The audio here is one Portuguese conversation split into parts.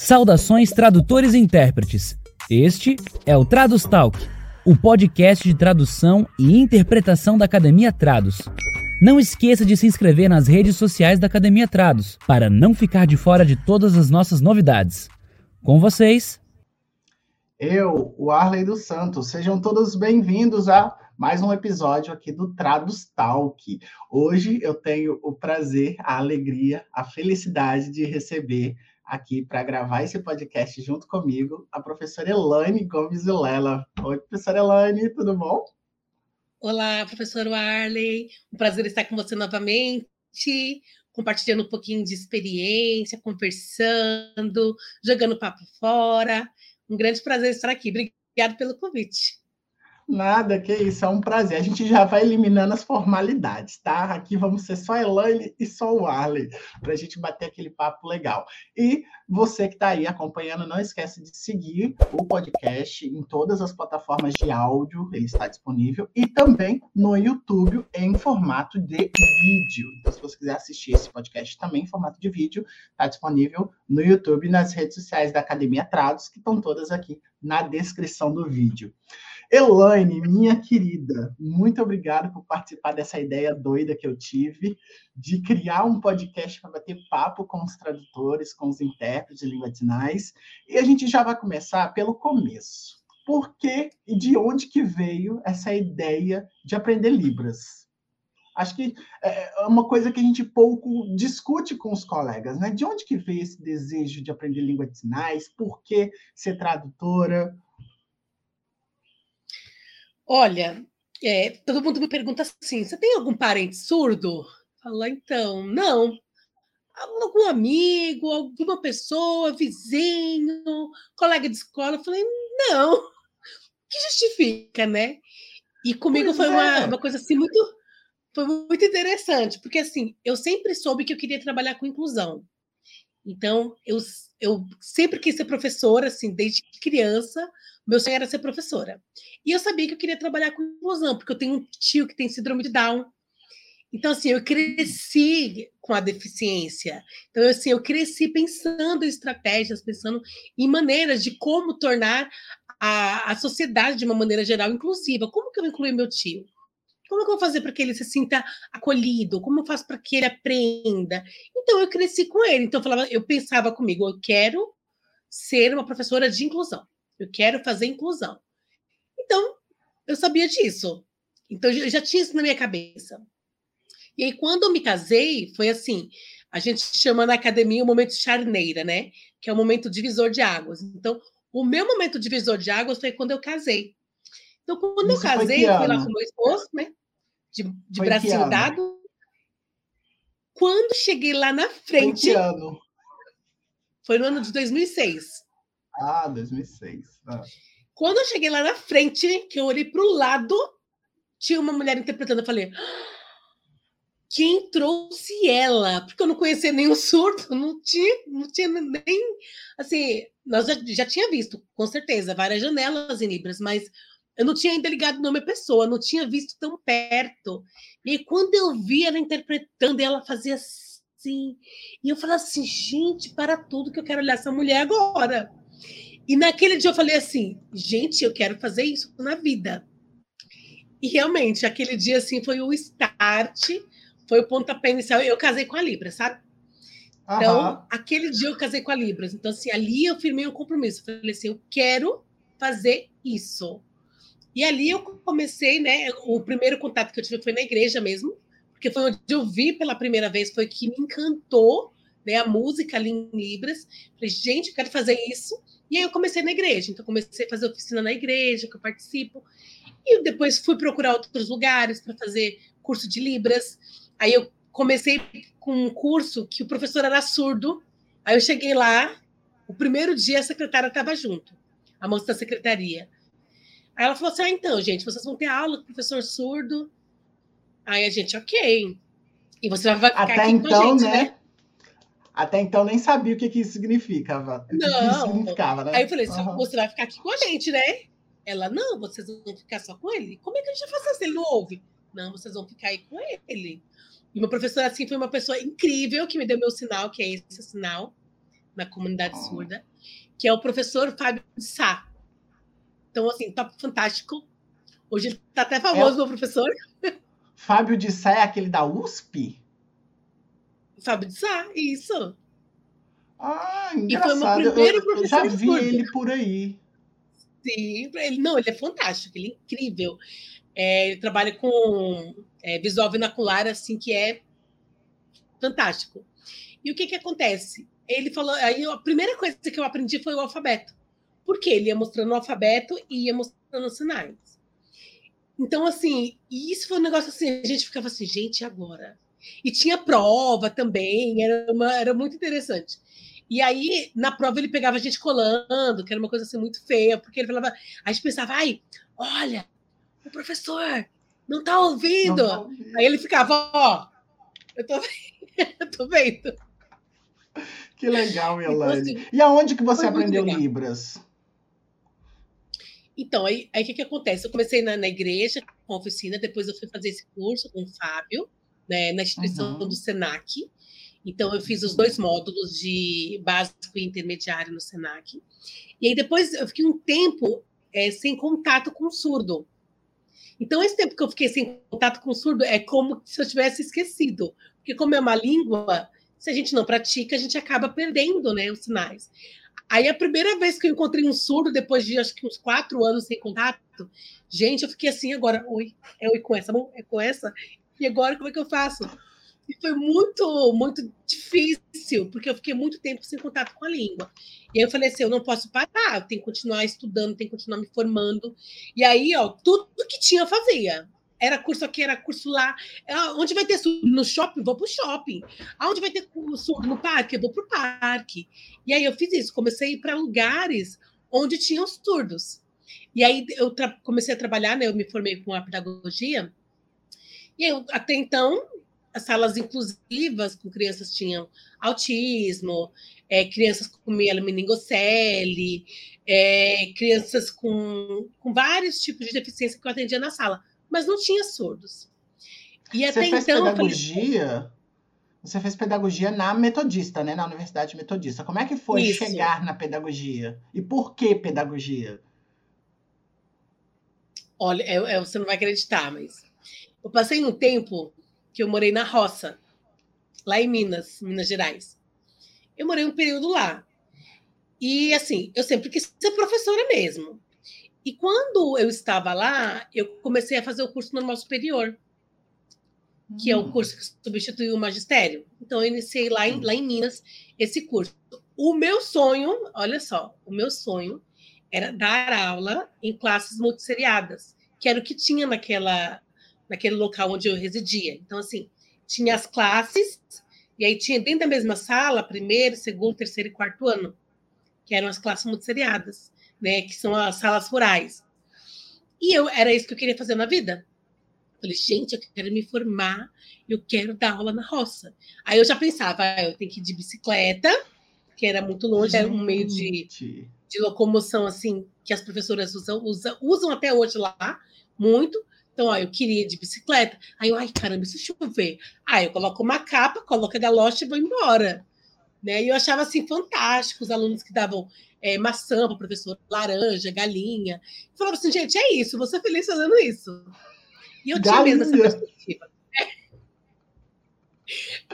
Saudações tradutores e intérpretes. Este é o Tradus Talk, o podcast de tradução e interpretação da Academia Trados. Não esqueça de se inscrever nas redes sociais da Academia Trados para não ficar de fora de todas as nossas novidades. Com vocês, eu, o Arley dos Santos. Sejam todos bem-vindos a mais um episódio aqui do Tradus Talk. Hoje eu tenho o prazer, a alegria, a felicidade de receber aqui para gravar esse podcast junto comigo, a professora Elaine Gomes Vilela. Oi, professora Elaine, tudo bom? Olá, professor Arley. Um prazer estar com você novamente, compartilhando um pouquinho de experiência, conversando, jogando papo fora. Um grande prazer estar aqui. Obrigado pelo convite. Nada, que isso, é um prazer. A gente já vai eliminando as formalidades, tá? Aqui vamos ser só Elaine e só o Arley, para a gente bater aquele papo legal. E você que está aí acompanhando, não esquece de seguir o podcast em todas as plataformas de áudio, ele está disponível, e também no YouTube em formato de vídeo. Então, se você quiser assistir esse podcast também em formato de vídeo, está disponível no YouTube e nas redes sociais da Academia Trados, que estão todas aqui na descrição do vídeo. Elaine, minha querida, muito obrigado por participar dessa ideia doida que eu tive de criar um podcast para bater papo com os tradutores, com os intérpretes de língua de sinais. E a gente já vai começar pelo começo. Por que e de onde que veio essa ideia de aprender Libras? Acho que é, é uma coisa que a gente pouco discute com os colegas, né? De onde que veio esse desejo de aprender língua de sinais? Por que ser tradutora? Olha, é, todo mundo me pergunta assim: você tem algum parente surdo? Fala, então, não. Algum amigo, alguma pessoa, vizinho, colega de escola? Eu falei, não. O que justifica, né? E comigo pois foi é. uma, uma coisa assim muito, foi muito interessante, porque assim, eu sempre soube que eu queria trabalhar com inclusão. Então, eu, eu sempre quis ser professora, assim, desde criança, meu sonho era ser professora. E eu sabia que eu queria trabalhar com inclusão, porque eu tenho um tio que tem síndrome de Down. Então, assim, eu cresci com a deficiência. Então, assim, eu cresci pensando em estratégias, pensando em maneiras de como tornar a, a sociedade, de uma maneira geral, inclusiva. Como que eu incluir meu tio? Como que eu vou fazer para que ele se sinta acolhido? Como eu faço para que ele aprenda? Então, eu cresci com ele. Então, eu, falava, eu pensava comigo, eu quero ser uma professora de inclusão. Eu quero fazer inclusão. Então, eu sabia disso. Então, eu já tinha isso na minha cabeça. E aí, quando eu me casei, foi assim: a gente chama na academia o momento charneira, né? Que é o momento divisor de águas. Então, o meu momento divisor de águas foi quando eu casei. Então, quando isso eu casei, eu fui lá com meu esposo, né? De, de bracinho dado. Quando cheguei lá na frente. Foi, que ano? foi no ano de 2006. Ah, 2006. Ah. Quando eu cheguei lá na frente, que eu olhei para o lado, tinha uma mulher interpretando. Eu falei, quem trouxe ela? Porque eu não conhecia nenhum surdo, não tinha, não tinha nem. Assim, nós já, já tinha visto, com certeza, várias janelas em Libras, mas eu não tinha ainda ligado nome à pessoa, não tinha visto tão perto. E quando eu vi ela interpretando, ela fazia assim. E eu falei assim, gente, para tudo que eu quero olhar essa mulher agora. E naquele dia eu falei assim, gente, eu quero fazer isso na vida. E realmente, aquele dia assim foi o start, foi o pontapé inicial. Eu casei com a Libra, sabe? Então, aquele dia eu casei com a Libras. Então, assim, ali eu firmei um compromisso. Eu falei assim, eu quero fazer isso. E ali eu comecei, né? O primeiro contato que eu tive foi na igreja mesmo, porque foi onde eu vi pela primeira vez, foi que me encantou, né? A música ali em Libras. Falei, gente, eu quero fazer isso. E aí eu comecei na igreja, então comecei a fazer oficina na igreja, que eu participo. E depois fui procurar outros lugares para fazer curso de Libras. Aí eu comecei com um curso que o professor era surdo. Aí eu cheguei lá, o primeiro dia a secretária estava junto, a moça da secretaria. Aí ela falou assim: ah, então, gente, vocês vão ter aula com o professor surdo. Aí a gente, ok. E você vai ficar Até aqui então, com a gente, né? né? Até então nem sabia o que, que isso significava. Não. Isso significava, né? Aí eu falei, uhum. você vai ficar aqui com a gente, né? Ela, não, vocês vão ficar só com ele? Como é que a gente vai fazer se ele não ouve? Não, vocês vão ficar aí com ele. E meu professor, assim, foi uma pessoa incrível que me deu meu sinal, que é esse sinal, na comunidade oh. surda, que é o professor Fábio de Sá. Então, assim, top fantástico. Hoje ele está até famoso, é... meu professor. Fábio de Sá é aquele da USP? Fábio de Sá, isso. Ah, engraçado. E foi meu primeiro professor eu já vi ele por aí. Sim, ele, não, ele é fantástico, ele é incrível. É, ele trabalha com é, visual vinacular, assim, que é fantástico. E o que que acontece? Ele falou, aí a primeira coisa que eu aprendi foi o alfabeto. Porque ele ia mostrando o alfabeto e ia mostrando os sinais. Então, assim, isso foi um negócio assim, a gente ficava assim, gente, agora? E tinha prova também, era, uma, era muito interessante. E aí, na prova, ele pegava a gente colando, que era uma coisa assim muito feia, porque ele falava, a gente pensava, ai, olha, o professor não tá ouvindo. Não tá ouvindo. Aí ele ficava, ó, eu tô, eu tô vendo. Que legal, Elaine. Então, assim, e aonde que você aprendeu Libras? Então, aí o que, que acontece? Eu comecei na, na igreja, com a oficina, depois eu fui fazer esse curso com o Fábio, né, na instituição uhum. do SENAC. Então, eu fiz os dois módulos de básico e intermediário no SENAC. E aí, depois, eu fiquei um tempo é, sem contato com o surdo. Então, esse tempo que eu fiquei sem contato com o surdo é como se eu tivesse esquecido. Porque, como é uma língua, se a gente não pratica, a gente acaba perdendo né, os sinais. Aí a primeira vez que eu encontrei um surdo, depois de acho que uns quatro anos sem contato, gente, eu fiquei assim agora, oi, é oi com essa, é com essa, e agora como é que eu faço? E foi muito, muito difícil, porque eu fiquei muito tempo sem contato com a língua. E aí eu falei assim, eu não posso parar, eu tenho que continuar estudando, tenho que continuar me formando. E aí, ó, tudo que tinha fazia. Era curso aqui, era curso lá. Ah, onde vai ter surdo no shopping? Vou para o shopping. Aonde vai ter surdo no parque? Eu vou para o parque. E aí eu fiz isso, comecei a ir para lugares onde tinham surdos. E aí eu comecei a trabalhar, né? Eu me formei com a pedagogia. E eu, até então, as salas inclusivas com crianças tinham autismo, é, crianças com meningocele, é, crianças com, com vários tipos de deficiência que eu atendia na sala mas não tinha surdos. E Você até fez então. Pedagogia? Falei, você fez pedagogia na Metodista, né? Na Universidade Metodista. Como é que foi Isso. chegar na pedagogia? E por que pedagogia? Olha, eu, eu, você não vai acreditar, mas eu passei um tempo que eu morei na roça, lá em Minas, Minas Gerais. Eu morei um período lá. E assim, eu sempre quis ser professora mesmo. E quando eu estava lá, eu comecei a fazer o curso normal superior, que é o hum. curso que substituiu o magistério. Então, eu iniciei lá em, lá em Minas esse curso. O meu sonho, olha só, o meu sonho era dar aula em classes multisseriadas, que era o que tinha naquela, naquele local onde eu residia. Então, assim, tinha as classes, e aí tinha dentro da mesma sala, primeiro, segundo, terceiro e quarto ano, que eram as classes multisseriadas né, que são as salas rurais. E eu era isso que eu queria fazer na vida. Falei, gente, eu quero me formar, eu quero dar aula na roça. Aí eu já pensava, ah, eu tenho que ir de bicicleta, que era muito longe, gente. era um meio de, de locomoção assim que as professoras usam, usam, usam até hoje lá, muito. Então, ó, eu queria de bicicleta. Aí eu, ai, caramba, se chover. Aí eu coloco uma capa, coloco a galocha e vou embora. Né? E eu achava assim fantástico os alunos que davam é, maçã para o professor, laranja, galinha. Eu falava assim, gente, é isso, você feliz fazendo isso. E eu galinha. tinha mesmo essa perspectiva.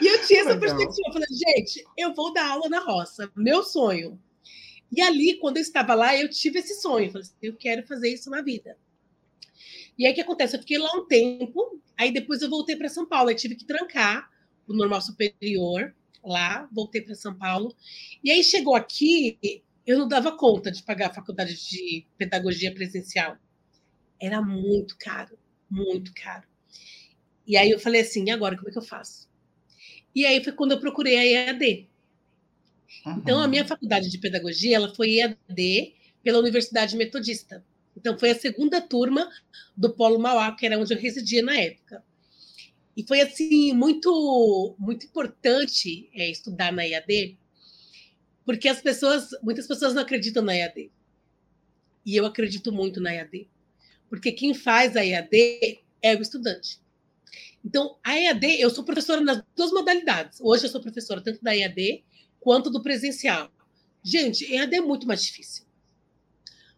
E eu tinha essa Legal. perspectiva. Eu falei, gente, eu vou dar aula na roça, meu sonho. E ali, quando eu estava lá, eu tive esse sonho. Eu falei assim, eu quero fazer isso na vida. E aí o que acontece? Eu fiquei lá um tempo, aí depois eu voltei para São Paulo. Eu tive que trancar o normal superior lá, voltei para São Paulo. E aí chegou aqui, eu não dava conta de pagar a faculdade de pedagogia presencial. Era muito caro, muito caro. E aí eu falei assim, e agora como é que eu faço? E aí foi quando eu procurei a EAD. Uhum. Então a minha faculdade de pedagogia, ela foi EAD pela Universidade Metodista. Então foi a segunda turma do Polo Mauá, que era onde eu residia na época. E foi assim muito muito importante é, estudar na EAD, porque as pessoas, muitas pessoas não acreditam na EAD. E eu acredito muito na EAD. Porque quem faz a EAD é o estudante. Então, a EAD, eu sou professora nas duas modalidades. Hoje eu sou professora tanto da EAD quanto do presencial. Gente, EAD é muito mais difícil.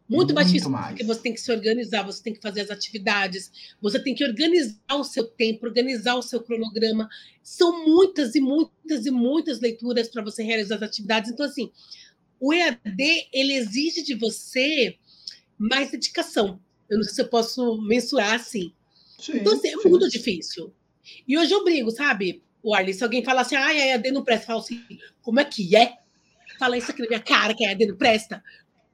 Muito, muito mais difícil, mais. porque você tem que se organizar, você tem que fazer as atividades, você tem que organizar o seu tempo, organizar o seu cronograma. São muitas e muitas e muitas leituras para você realizar as atividades. Então, assim, o EAD, ele exige de você mais dedicação. Eu não sei se eu posso mensurar assim. Sim, então, assim, é sim. muito difícil. E hoje eu brigo, sabe, o Arley, se alguém falar assim, ah, a EAD não presta, eu falo assim, como é que é? Fala isso aqui na minha cara, que a EAD não presta.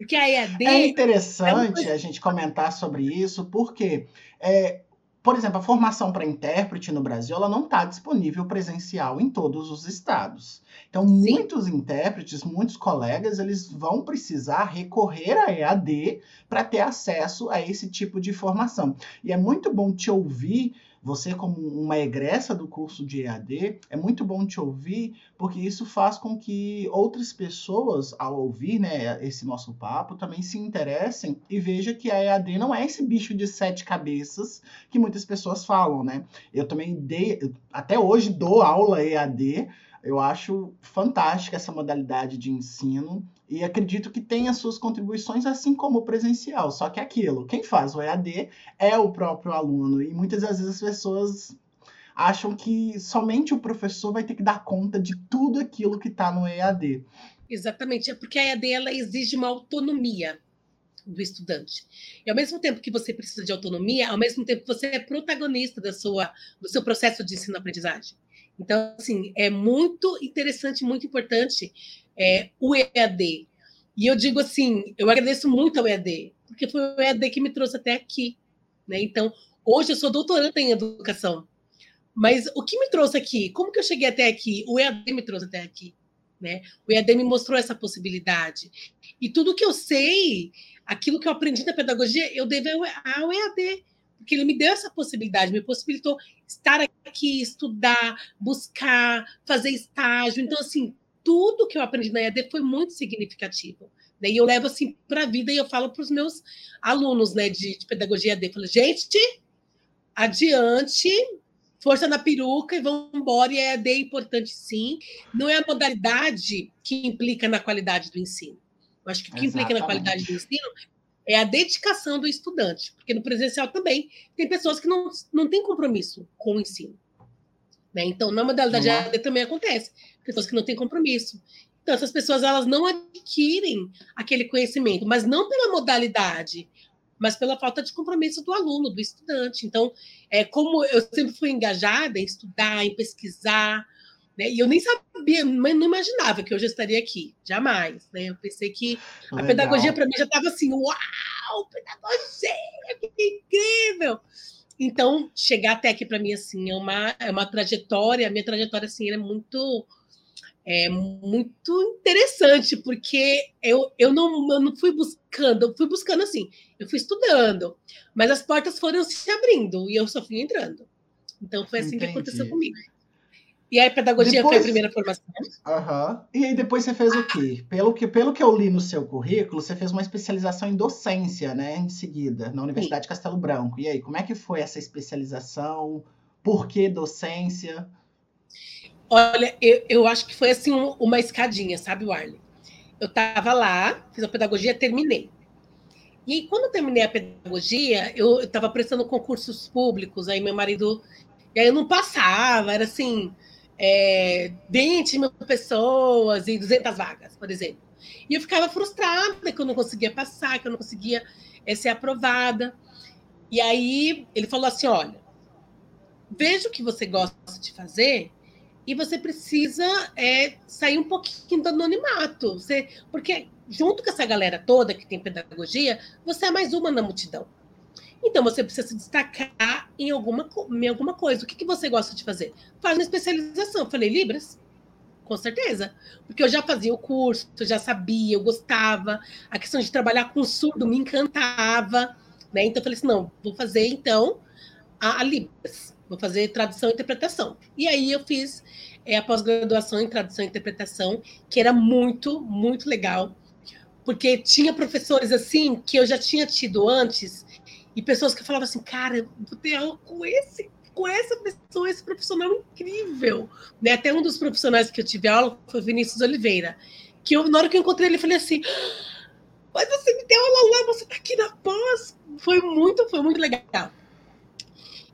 Porque a EAD... É interessante é a gente comentar sobre isso, porque, é, por exemplo, a formação para intérprete no Brasil, ela não está disponível presencial em todos os estados. Então, Sim. muitos intérpretes, muitos colegas, eles vão precisar recorrer à EAD para ter acesso a esse tipo de formação. E é muito bom te ouvir você, como uma egressa do curso de EAD, é muito bom te ouvir, porque isso faz com que outras pessoas, ao ouvir né, esse nosso papo, também se interessem e vejam que a EAD não é esse bicho de sete cabeças que muitas pessoas falam, né? Eu também dei, até hoje dou aula EAD, eu acho fantástica essa modalidade de ensino e acredito que tem as suas contribuições, assim como o presencial. Só que é aquilo, quem faz o EAD é o próprio aluno. E muitas das vezes as pessoas acham que somente o professor vai ter que dar conta de tudo aquilo que está no EAD. Exatamente, é porque a EAD ela exige uma autonomia do estudante. E ao mesmo tempo que você precisa de autonomia, ao mesmo tempo você é protagonista da sua, do seu processo de ensino-aprendizagem. Então, assim, é muito interessante, muito importante é, o EAD. E eu digo assim, eu agradeço muito ao EAD, porque foi o EAD que me trouxe até aqui. Né? Então, hoje eu sou doutoranda em educação. Mas o que me trouxe aqui? Como que eu cheguei até aqui? O EAD me trouxe até aqui. Né? O EAD me mostrou essa possibilidade. E tudo que eu sei, aquilo que eu aprendi na pedagogia, eu devo ao EAD, porque ele me deu essa possibilidade, me possibilitou estar aqui, estudar, buscar, fazer estágio. Então, assim, tudo que eu aprendi na EAD foi muito significativo. Né? E eu levo assim para a vida e eu falo para os meus alunos né, de, de pedagogia EAD, falo, gente, adiante, força na peruca e vamos embora. E a EAD é importante sim. Não é a modalidade que implica na qualidade do ensino. Eu acho que o que Exatamente. implica na qualidade do ensino é a dedicação do estudante, porque no presencial também tem pessoas que não, não têm compromisso com o ensino. Né? Então, na modalidade uhum. AD também acontece. Pessoas que não têm compromisso. Então, essas pessoas elas não adquirem aquele conhecimento, mas não pela modalidade, mas pela falta de compromisso do aluno, do estudante. Então, é como eu sempre fui engajada em estudar, em pesquisar, né? E eu nem sabia, mas não imaginava que eu já estaria aqui, jamais. Né? Eu pensei que a Legal. pedagogia para mim já estava assim, uau, pedagogia, que incrível! Então, chegar até aqui para mim assim é uma, é uma trajetória, a minha trajetória assim é muito é muito interessante, porque eu, eu, não, eu não fui buscando, eu fui buscando assim, eu fui estudando, mas as portas foram se abrindo e eu só fui entrando. Então foi assim Entendi. que aconteceu comigo. E aí, pedagogia depois... foi a primeira formação. Uhum. E aí, depois você fez o quê? Pelo que, pelo que eu li no seu currículo, você fez uma especialização em docência, né? Em seguida, na Universidade Sim. de Castelo Branco. E aí, como é que foi essa especialização? Por que docência? Olha, eu, eu acho que foi assim uma escadinha, sabe, Warley? Eu estava lá, fiz a pedagogia, terminei. E aí, quando eu terminei a pedagogia, eu estava prestando concursos públicos, aí meu marido. E aí eu não passava, era assim é, 20 mil pessoas e 200 vagas, por exemplo. E eu ficava frustrada que eu não conseguia passar, que eu não conseguia é, ser aprovada. E aí ele falou assim: olha, veja o que você gosta de fazer e você precisa é, sair um pouquinho do anonimato. Você, porque junto com essa galera toda que tem pedagogia, você é mais uma na multidão. Então você precisa se destacar em alguma, em alguma coisa. O que, que você gosta de fazer? Faz uma especialização. Eu falei, Libras? Com certeza. Porque eu já fazia o curso, eu já sabia, eu gostava. A questão de trabalhar com surdo me encantava. Né? Então eu falei assim: não, vou fazer então a, a Libras. Vou fazer tradução e interpretação. E aí eu fiz é, a pós-graduação em tradução e interpretação, que era muito, muito legal. Porque tinha professores assim que eu já tinha tido antes e pessoas que falavam assim, cara, vou ter aula com esse, com essa pessoa, esse profissional incrível. Né? Até um dos profissionais que eu tive aula foi Vinícius Oliveira. que eu, na hora que eu encontrei ele, eu falei assim: Mas você me deu aula lá, você tá aqui na pós. Foi muito, foi muito legal.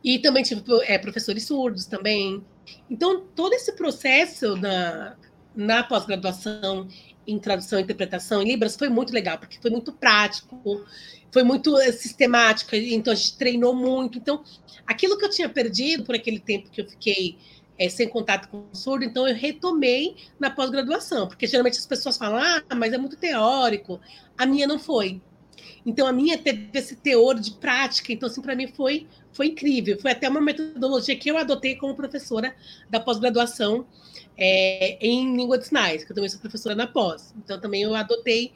E também tive é, professores surdos também. Então, todo esse processo na, na pós-graduação em tradução e interpretação em Libras foi muito legal, porque foi muito prático, foi muito eh, sistemático, então a gente treinou muito. Então, aquilo que eu tinha perdido por aquele tempo que eu fiquei é, sem contato com o surdo, então eu retomei na pós-graduação, porque geralmente as pessoas falam, ah, mas é muito teórico. A minha não foi. Então, a minha teve esse teor de prática, então, assim, para mim foi, foi incrível. Foi até uma metodologia que eu adotei como professora da pós-graduação é, em língua de sinais, que eu também sou professora na pós. Então, também eu adotei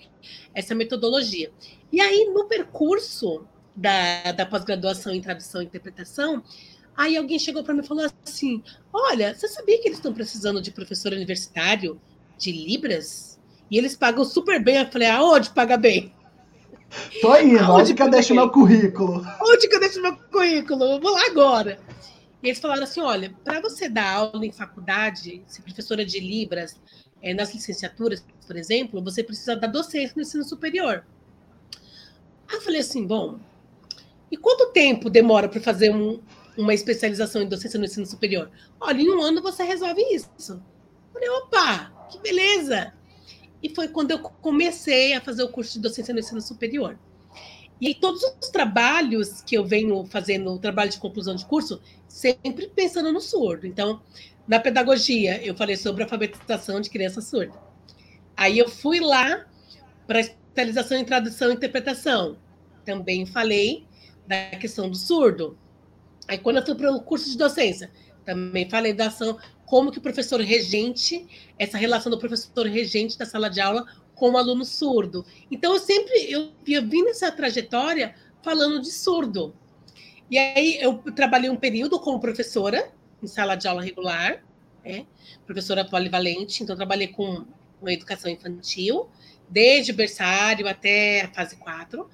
essa metodologia. E aí, no percurso da, da pós-graduação em tradução e interpretação, aí alguém chegou para mim e falou assim: Olha, você sabia que eles estão precisando de professor universitário de Libras? E eles pagam super bem. Eu falei: Aonde paga bem? Tô indo, onde que eu deixo meu currículo? Onde que eu deixo meu currículo? Eu vou lá agora. E eles falaram assim: olha, para você dar aula em faculdade, ser professora de Libras, é, nas licenciaturas, por exemplo, você precisa da docência no ensino superior. Aí eu falei assim: bom, e quanto tempo demora para fazer um, uma especialização em docência no ensino superior? Olha, em um ano você resolve isso. Eu falei: opa, que beleza! E foi quando eu comecei a fazer o curso de docência no ensino superior. E todos os trabalhos que eu venho fazendo, o trabalho de conclusão de curso, sempre pensando no surdo. Então, na pedagogia, eu falei sobre alfabetização de criança surda. Aí eu fui lá para especialização em tradução e interpretação. Também falei da questão do surdo. Aí quando eu fui para o curso de docência, também falei da ação, como que o professor regente, essa relação do professor regente da sala de aula com o aluno surdo. Então, eu sempre eu, eu vim nessa trajetória falando de surdo. E aí, eu trabalhei um período como professora em sala de aula regular, né? professora polivalente, então trabalhei com, com educação infantil, desde berçário até a fase 4.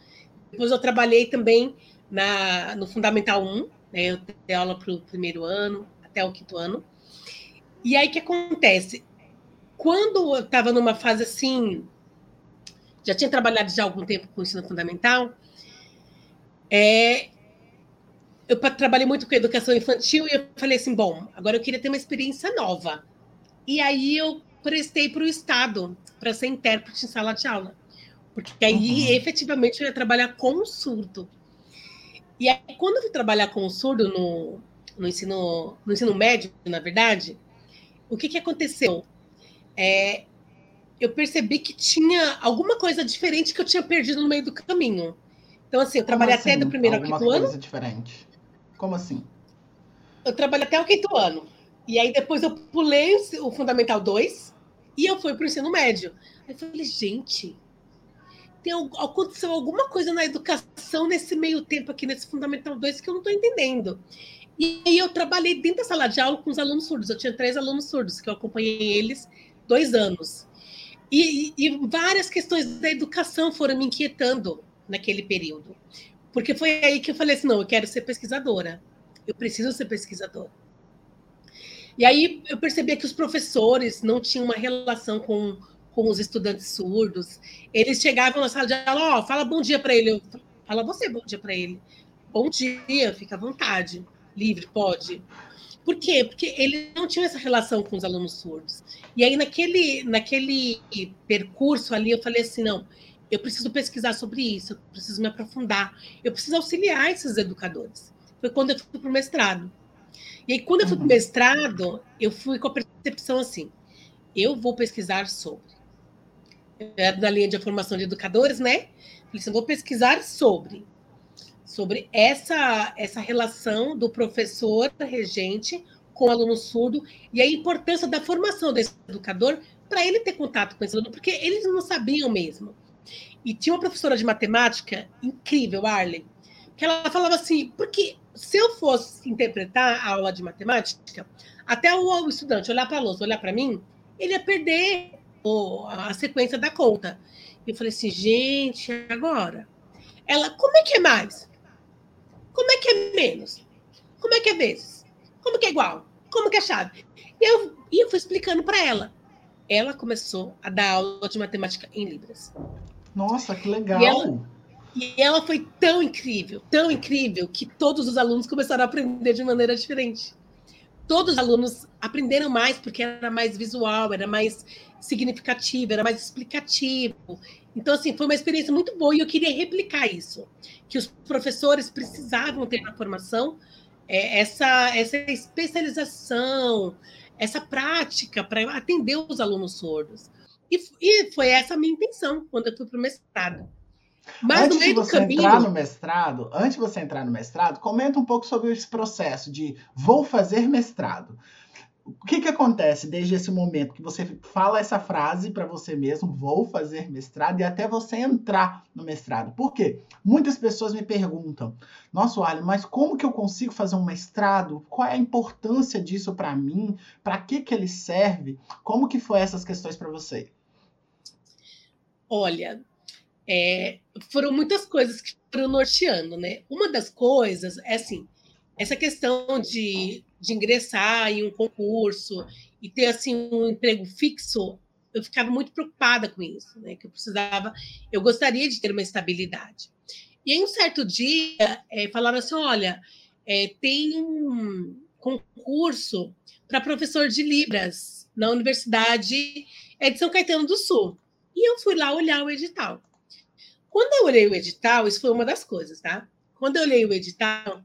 Depois eu trabalhei também na, no Fundamental 1, né? eu dei aula para o primeiro ano, até o quinto ano. E aí, o que acontece? Quando eu estava numa fase assim, já tinha trabalhado já há algum tempo com ensino fundamental, é, eu trabalhei muito com educação infantil e eu falei assim, bom, agora eu queria ter uma experiência nova. E aí eu prestei para o Estado para ser intérprete em sala de aula. Porque aí, uhum. efetivamente, eu ia trabalhar com o surdo. E aí, quando eu fui trabalhar com o surdo no, no, ensino, no ensino médio, na verdade, o que, que aconteceu? É, eu percebi que tinha alguma coisa diferente que eu tinha perdido no meio do caminho. Então, assim, eu trabalhei assim? até do primeiro alguma ao quinto ano. coisa diferente. Como assim? Eu trabalhei até o quinto ano. E aí depois eu pulei o Fundamental 2 e eu fui para o ensino médio. Aí eu falei, gente, tem, aconteceu alguma coisa na educação nesse meio tempo aqui, nesse Fundamental 2, que eu não estou entendendo. E aí eu trabalhei dentro da sala de aula com os alunos surdos. Eu tinha três alunos surdos, que eu acompanhei eles dois anos. E, e, várias questões da educação foram me inquietando naquele período. Porque foi aí que eu falei assim: não, eu quero ser pesquisadora. Eu preciso ser pesquisadora. E aí eu percebia que os professores não tinham uma relação com, com os estudantes surdos. Eles chegavam na sala de aula, ó, oh, fala bom dia para ele. Eu, fala você bom dia para ele. Bom dia, fica à vontade livre, pode. Por quê? Porque ele não tinha essa relação com os alunos surdos. E aí, naquele, naquele percurso ali, eu falei assim: não, eu preciso pesquisar sobre isso, eu preciso me aprofundar, eu preciso auxiliar esses educadores. Foi quando eu fui para o mestrado. E aí, quando eu fui para o uhum. mestrado, eu fui com a percepção assim: eu vou pesquisar sobre. Eu era da linha de formação de educadores, né? Falei assim: vou pesquisar sobre sobre essa, essa relação do professor regente com o aluno surdo e a importância da formação desse educador para ele ter contato com esse aluno, porque eles não sabiam mesmo. E tinha uma professora de matemática incrível, Arlen, que ela falava assim, porque se eu fosse interpretar a aula de matemática, até o estudante olhar para a lousa, olhar para mim, ele ia perder a sequência da conta. Eu falei assim, gente, agora? Ela, como é que é mais? Como é que é menos? Como é que é vezes? Como que é igual? Como que é chave? E eu, e eu fui explicando para ela. ela começou a dar aula de matemática em Libras. Nossa, que legal! E ela, e ela foi tão incrível, tão incrível, que todos os alunos começaram a aprender de maneira diferente. Todos os alunos aprenderam mais porque era mais visual, era mais significativo, era mais explicativo. Então, assim, foi uma experiência muito boa e eu queria replicar isso, que os professores precisavam ter na formação é, essa, essa especialização, essa prática para atender os alunos surdos. E, e, foi essa a minha intenção quando eu fui para o mestrado. Mas antes no meio de você caminho... entrar no mestrado, antes de você entrar no mestrado, comenta um pouco sobre esse processo de vou fazer mestrado. O que, que acontece desde esse momento que você fala essa frase para você mesmo, vou fazer mestrado, e até você entrar no mestrado? Por quê? Muitas pessoas me perguntam, nossa, Arlen, mas como que eu consigo fazer um mestrado? Qual é a importância disso para mim? Para que, que ele serve? Como que foi essas questões para você? Olha, é, foram muitas coisas que foram norteando, né? Uma das coisas é assim, essa questão de de ingressar em um concurso e ter assim um emprego fixo, eu ficava muito preocupada com isso, né? Que eu precisava, eu gostaria de ter uma estabilidade. E aí um certo dia é, falaram assim, olha, é, tem um concurso para professor de libras na Universidade é de São Caetano do Sul. E eu fui lá olhar o edital. Quando eu olhei o edital, isso foi uma das coisas, tá? Quando eu olhei o edital,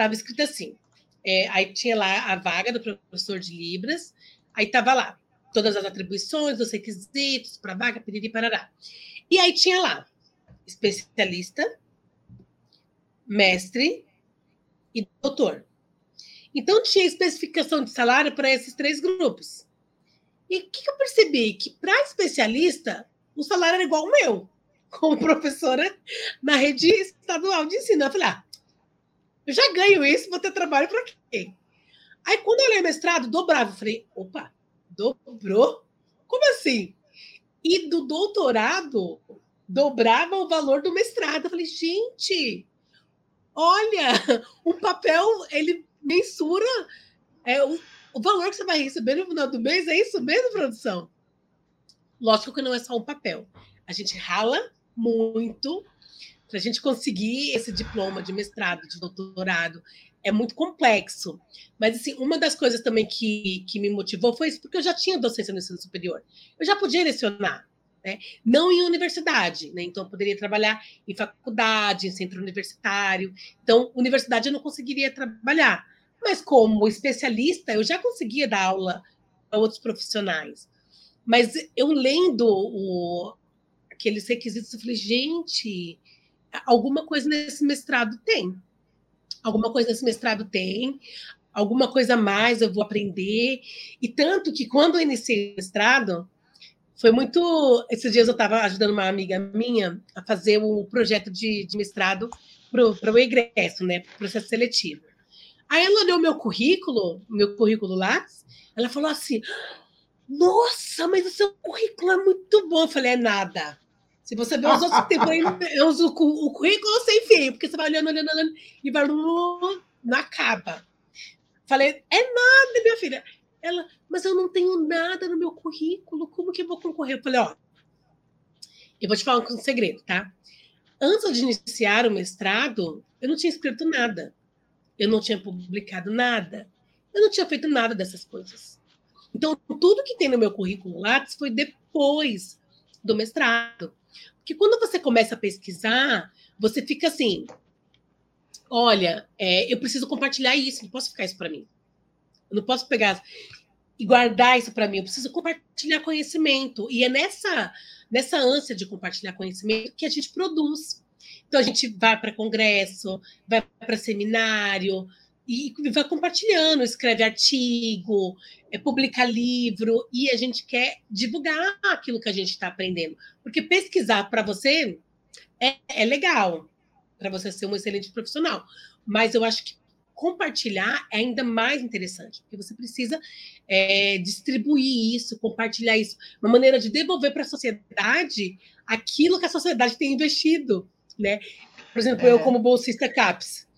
estava escrito assim: é, aí tinha lá a vaga do professor de Libras, aí estava lá todas as atribuições, os requisitos para vaga, pedir e parará. E aí tinha lá especialista, mestre e doutor. Então tinha especificação de salário para esses três grupos. E o que, que eu percebi? Que para especialista, o salário era igual ao meu, como professora na rede estadual de ensino. Eu falei, ah, eu já ganho isso, vou ter trabalho para quê? Aí, quando eu olhei mestrado, dobrava. Eu falei, opa, dobrou? Como assim? E do doutorado, dobrava o valor do mestrado. Eu falei, gente, olha, o papel, ele mensura é, o, o valor que você vai receber no final do mês, é isso mesmo, produção? Lógico que não é só um papel. A gente rala muito para a gente conseguir esse diploma de mestrado, de doutorado, é muito complexo. Mas, assim, uma das coisas também que, que me motivou foi isso, porque eu já tinha docência no ensino superior. Eu já podia lecionar, né? Não em universidade, né? Então, eu poderia trabalhar em faculdade, em centro universitário. Então, universidade eu não conseguiria trabalhar. Mas, como especialista, eu já conseguia dar aula para outros profissionais. Mas eu lendo o, aqueles requisitos, eu falei, gente, alguma coisa nesse mestrado tem. Alguma coisa nesse mestrado tem, alguma coisa mais eu vou aprender. E tanto que quando eu iniciei o mestrado, foi muito. Esses dias eu estava ajudando uma amiga minha a fazer o projeto de, de mestrado para o egresso, né? Processo seletivo. Aí ela olhou meu currículo, meu currículo lá, ela falou assim: Nossa, mas o seu currículo é muito bom. Eu falei: É nada. Se você vê os outros aí, eu uso o currículo sem fio, porque você vai olhando, olhando, olhando e vai não acaba. Falei, é nada, minha filha. Ela, mas eu não tenho nada no meu currículo, como que eu vou concorrer? Eu falei, ó, eu vou te falar um segredo, tá? Antes de iniciar o mestrado, eu não tinha escrito nada. Eu não tinha publicado nada. Eu não tinha feito nada dessas coisas. Então, tudo que tem no meu currículo Lattes foi depois do mestrado. Porque quando você começa a pesquisar, você fica assim: olha, é, eu preciso compartilhar isso, não posso ficar isso para mim. Eu não posso pegar e guardar isso para mim, eu preciso compartilhar conhecimento. E é nessa, nessa ânsia de compartilhar conhecimento que a gente produz. Então, a gente vai para congresso, vai para seminário, e vai compartilhando, escreve artigo, é, publica livro, e a gente quer divulgar aquilo que a gente está aprendendo. Porque pesquisar para você é, é legal, para você ser um excelente profissional. Mas eu acho que compartilhar é ainda mais interessante, porque você precisa é, distribuir isso, compartilhar isso, uma maneira de devolver para a sociedade aquilo que a sociedade tem investido, né? Por exemplo, é. eu como bolsista CAPES,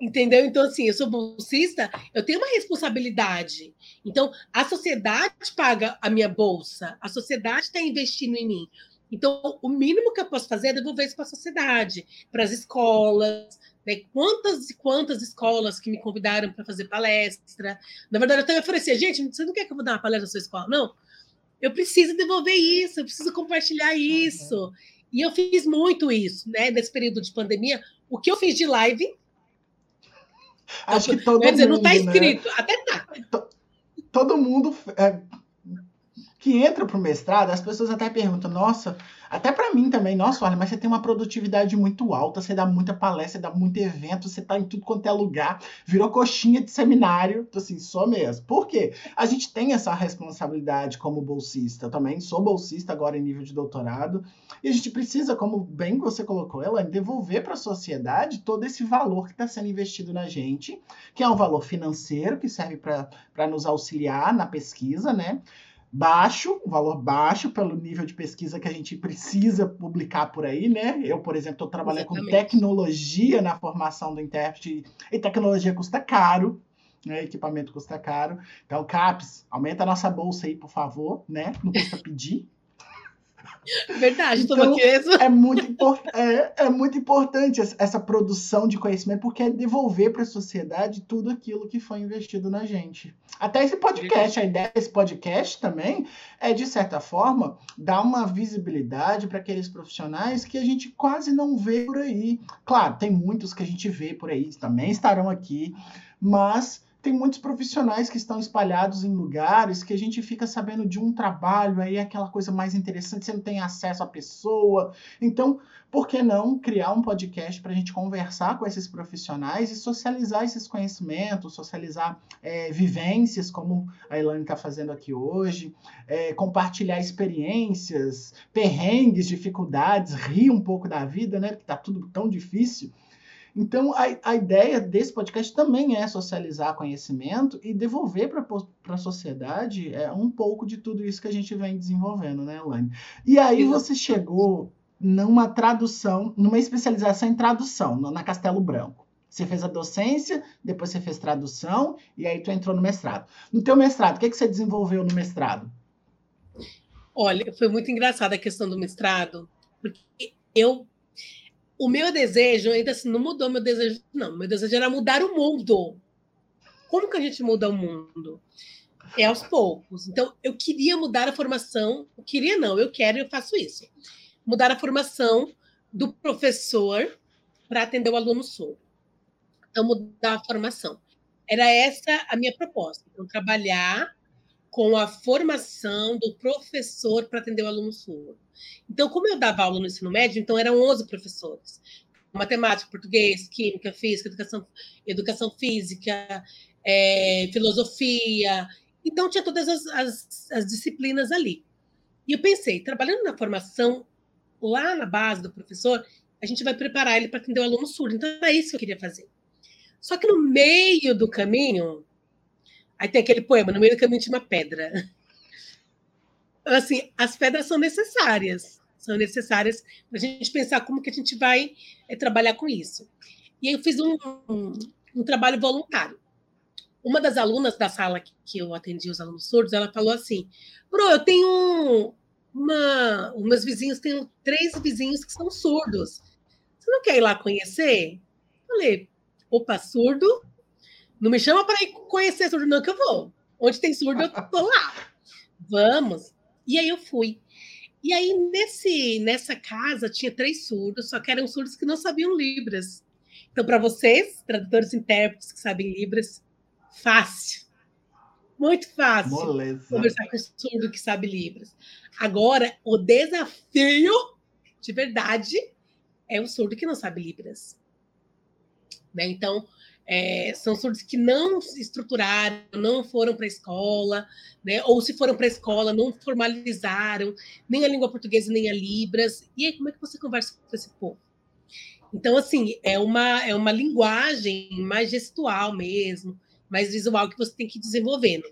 Entendeu? Então, assim, eu sou bolsista, eu tenho uma responsabilidade. Então, a sociedade paga a minha bolsa, a sociedade está investindo em mim. Então, o mínimo que eu posso fazer é devolver isso para a sociedade, para as escolas. Né? Quantas e quantas escolas que me convidaram para fazer palestra. Na verdade, eu até me oferecia, gente, você não quer que eu vou dar uma palestra na sua escola? Não. Eu preciso devolver isso, eu preciso compartilhar isso. Uhum. E eu fiz muito isso, né? Nesse período de pandemia. O que eu fiz de live Acho que todo dizer, mundo. Não está escrito, né? até tá. Todo mundo é, que entra para o mestrado, as pessoas até perguntam: nossa, até para mim também, nossa, olha, mas você tem uma produtividade muito alta, você dá muita palestra, você dá muito evento, você tá em tudo quanto é lugar, virou coxinha de seminário, tô assim, sou mesmo. Por quê? A gente tem essa responsabilidade como bolsista também, sou bolsista agora em nível de doutorado, e a gente precisa, como bem você colocou, ela devolver para a sociedade todo esse valor que está sendo investido na gente, que é um valor financeiro que serve para nos auxiliar na pesquisa, né? Baixo, um valor baixo pelo nível de pesquisa que a gente precisa publicar por aí, né? Eu, por exemplo, estou trabalhando Exatamente. com tecnologia na formação do intérprete e tecnologia custa caro, né? Equipamento custa caro. Então, CAPES, aumenta a nossa bolsa aí, por favor, né? Não custa pedir. Verdade, então, é muito, é, é muito importante essa produção de conhecimento, porque é devolver para a sociedade tudo aquilo que foi investido na gente. Até esse podcast, a ideia desse podcast também é, de certa forma, dar uma visibilidade para aqueles profissionais que a gente quase não vê por aí. Claro, tem muitos que a gente vê por aí, também estarão aqui, mas tem muitos profissionais que estão espalhados em lugares que a gente fica sabendo de um trabalho, aí é aquela coisa mais interessante, você não tem acesso à pessoa. Então, por que não criar um podcast para a gente conversar com esses profissionais e socializar esses conhecimentos, socializar é, vivências, como a Ilane está fazendo aqui hoje, é, compartilhar experiências, perrengues, dificuldades, rir um pouco da vida, né? Porque está tudo tão difícil. Então, a, a ideia desse podcast também é socializar conhecimento e devolver para a sociedade é, um pouco de tudo isso que a gente vem desenvolvendo, né, Elaine? E aí você chegou numa tradução, numa especialização em tradução, na Castelo Branco. Você fez a docência, depois você fez tradução e aí tu entrou no mestrado. No teu mestrado, o que, que você desenvolveu no mestrado? Olha, foi muito engraçada a questão do mestrado, porque eu o meu desejo, ainda assim, não mudou meu desejo, não. Meu desejo era mudar o mundo. Como que a gente muda o mundo? É aos poucos. Então, eu queria mudar a formação. Eu queria, não, eu quero eu faço isso. Mudar a formação do professor para atender o aluno surdo. Então, mudar a formação. Era essa a minha proposta. Então, trabalhar com a formação do professor para atender o aluno surdo. Então, como eu dava aula no ensino médio, então eram 11 professores. Matemática, português, química, física, educação, educação física, é, filosofia. Então, tinha todas as, as, as disciplinas ali. E eu pensei, trabalhando na formação, lá na base do professor, a gente vai preparar ele para atender o aluno surdo. Então, é isso que eu queria fazer. Só que no meio do caminho, aí tem aquele poema, no meio do caminho tinha uma pedra assim, as pedras são necessárias, são necessárias para a gente pensar como que a gente vai é, trabalhar com isso. E aí eu fiz um, um, um, trabalho voluntário. Uma das alunas da sala que, que eu atendi os alunos surdos, ela falou assim, Pro, eu tenho uma... Os meus vizinhos, tenho três vizinhos que são surdos. Você não quer ir lá conhecer? Falei, opa, surdo? Não me chama para ir conhecer surdo, não, que eu vou. Onde tem surdo, eu tô lá. Vamos. E aí eu fui. E aí, nesse, nessa casa, tinha três surdos, só que eram surdos que não sabiam Libras. Então, para vocês, tradutores e intérpretes que sabem Libras, fácil. Muito fácil Moleza. conversar com um surdo que sabe Libras. Agora, o desafio de verdade é o surdo que não sabe Libras. Né? Então, é, são surdos que não se estruturaram, não foram para a escola, né? ou se foram para a escola, não formalizaram nem a língua portuguesa, nem a Libras. E aí, como é que você conversa com esse povo? Então, assim, é uma, é uma linguagem mais gestual mesmo, mais visual que você tem que ir desenvolvendo.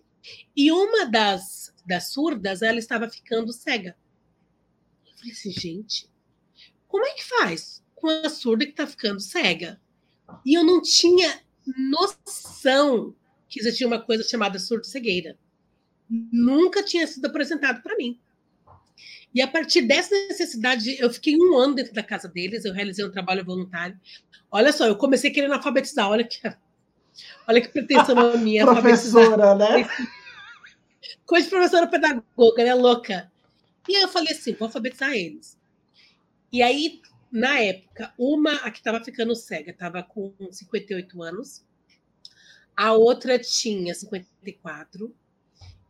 E uma das, das surdas, ela estava ficando cega. Eu falei assim, gente, como é que faz com a surda que está ficando cega? E eu não tinha noção que existia uma coisa chamada surdo-cegueira. Nunca tinha sido apresentado para mim. E a partir dessa necessidade, eu fiquei um ano dentro da casa deles, eu realizei um trabalho voluntário. Olha só, eu comecei querendo alfabetizar, olha que, olha que pretensão a minha. Professora, né? Coisa de professora pedagoga, né? Louca. E aí eu falei assim, vou alfabetizar eles. E aí, na época, uma, a que estava ficando cega, estava com 58 anos, a outra tinha 54